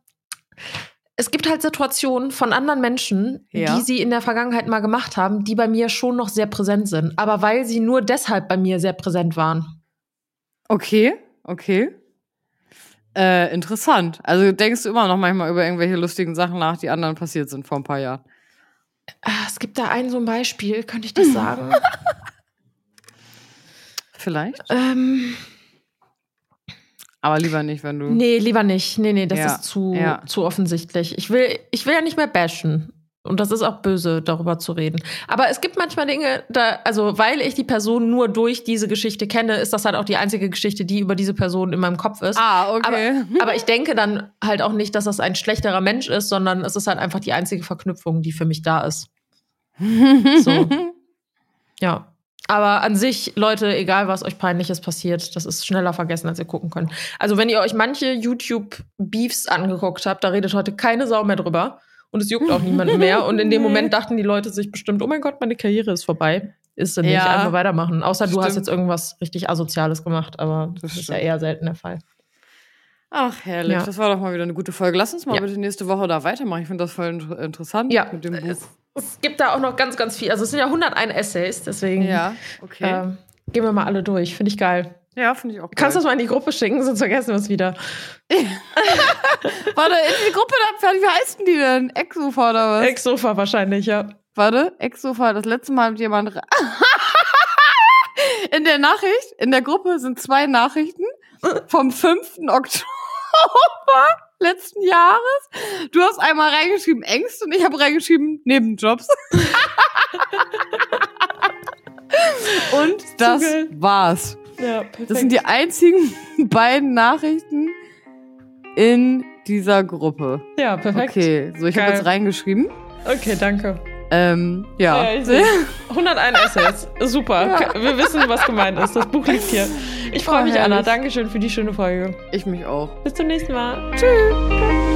Es gibt halt Situationen von anderen Menschen, ja. die sie in der Vergangenheit mal gemacht haben, die bei mir schon noch sehr präsent sind. Aber weil sie nur deshalb bei mir sehr präsent waren. Okay, okay. Äh, interessant. Also denkst du immer noch manchmal über irgendwelche lustigen Sachen nach, die anderen passiert sind vor ein paar Jahren? Ah, es gibt da ein so ein Beispiel, könnte ich das sagen? Vielleicht. Ähm, aber lieber nicht, wenn du. Nee, lieber nicht. Nee, nee, das ja. ist zu, ja. zu offensichtlich. Ich will, ich will ja nicht mehr bashen. Und das ist auch böse, darüber zu reden. Aber es gibt manchmal Dinge, da, also weil ich die Person nur durch diese Geschichte kenne, ist das halt auch die einzige Geschichte, die über diese Person in meinem Kopf ist. Ah, okay. Aber, aber ich denke dann halt auch nicht, dass das ein schlechterer Mensch ist, sondern es ist halt einfach die einzige Verknüpfung, die für mich da ist. so. Ja. Aber an sich, Leute, egal was euch peinliches passiert, das ist schneller vergessen, als ihr gucken könnt. Also, wenn ihr euch manche YouTube-Beefs angeguckt habt, da redet heute keine Sau mehr drüber. Und es juckt auch niemanden mehr. Und in dem Moment dachten die Leute sich bestimmt, oh mein Gott, meine Karriere ist vorbei. Ist sie nicht, ja, einfach weitermachen. Außer du hast jetzt irgendwas richtig Asoziales gemacht, aber das, das ist ja eher selten der Fall. Ach, herrlich. Ja. Das war doch mal wieder eine gute Folge. Lass uns mal ja. bitte nächste Woche da weitermachen. Ich finde das voll interessant ja. mit dem Buch. Es, gibt da auch noch ganz, ganz viel. Also es sind ja 101 Essays, deswegen ja, okay. Ähm, gehen wir mal alle durch. Finde ich geil. Ja, finde ich auch geil. Kannst du das mal in die Gruppe schicken, sonst vergessen wir es wieder. Warte, in die Gruppe. Wie heißen die denn? Exofa oder was? Exofa wahrscheinlich, ja. Warte, Exofa, das letzte Mal mit jemand. in der Nachricht, in der Gruppe sind zwei Nachrichten vom 5. Oktober letzten Jahres. Du hast einmal reingeschrieben Ängste und ich habe reingeschrieben Nebenjobs. und das war's. Ja, perfekt. Das sind die einzigen beiden Nachrichten in dieser Gruppe. Ja, perfekt. Okay, so ich habe jetzt reingeschrieben. Okay, danke. Ähm, ja. ja 101 Essays. Super. Ja. Wir wissen, was gemeint ist. Das Buch liegt hier. Ich freue oh, mich, herrlich. Anna. Dankeschön für die schöne Folge. Ich mich auch. Bis zum nächsten Mal. Tschüss.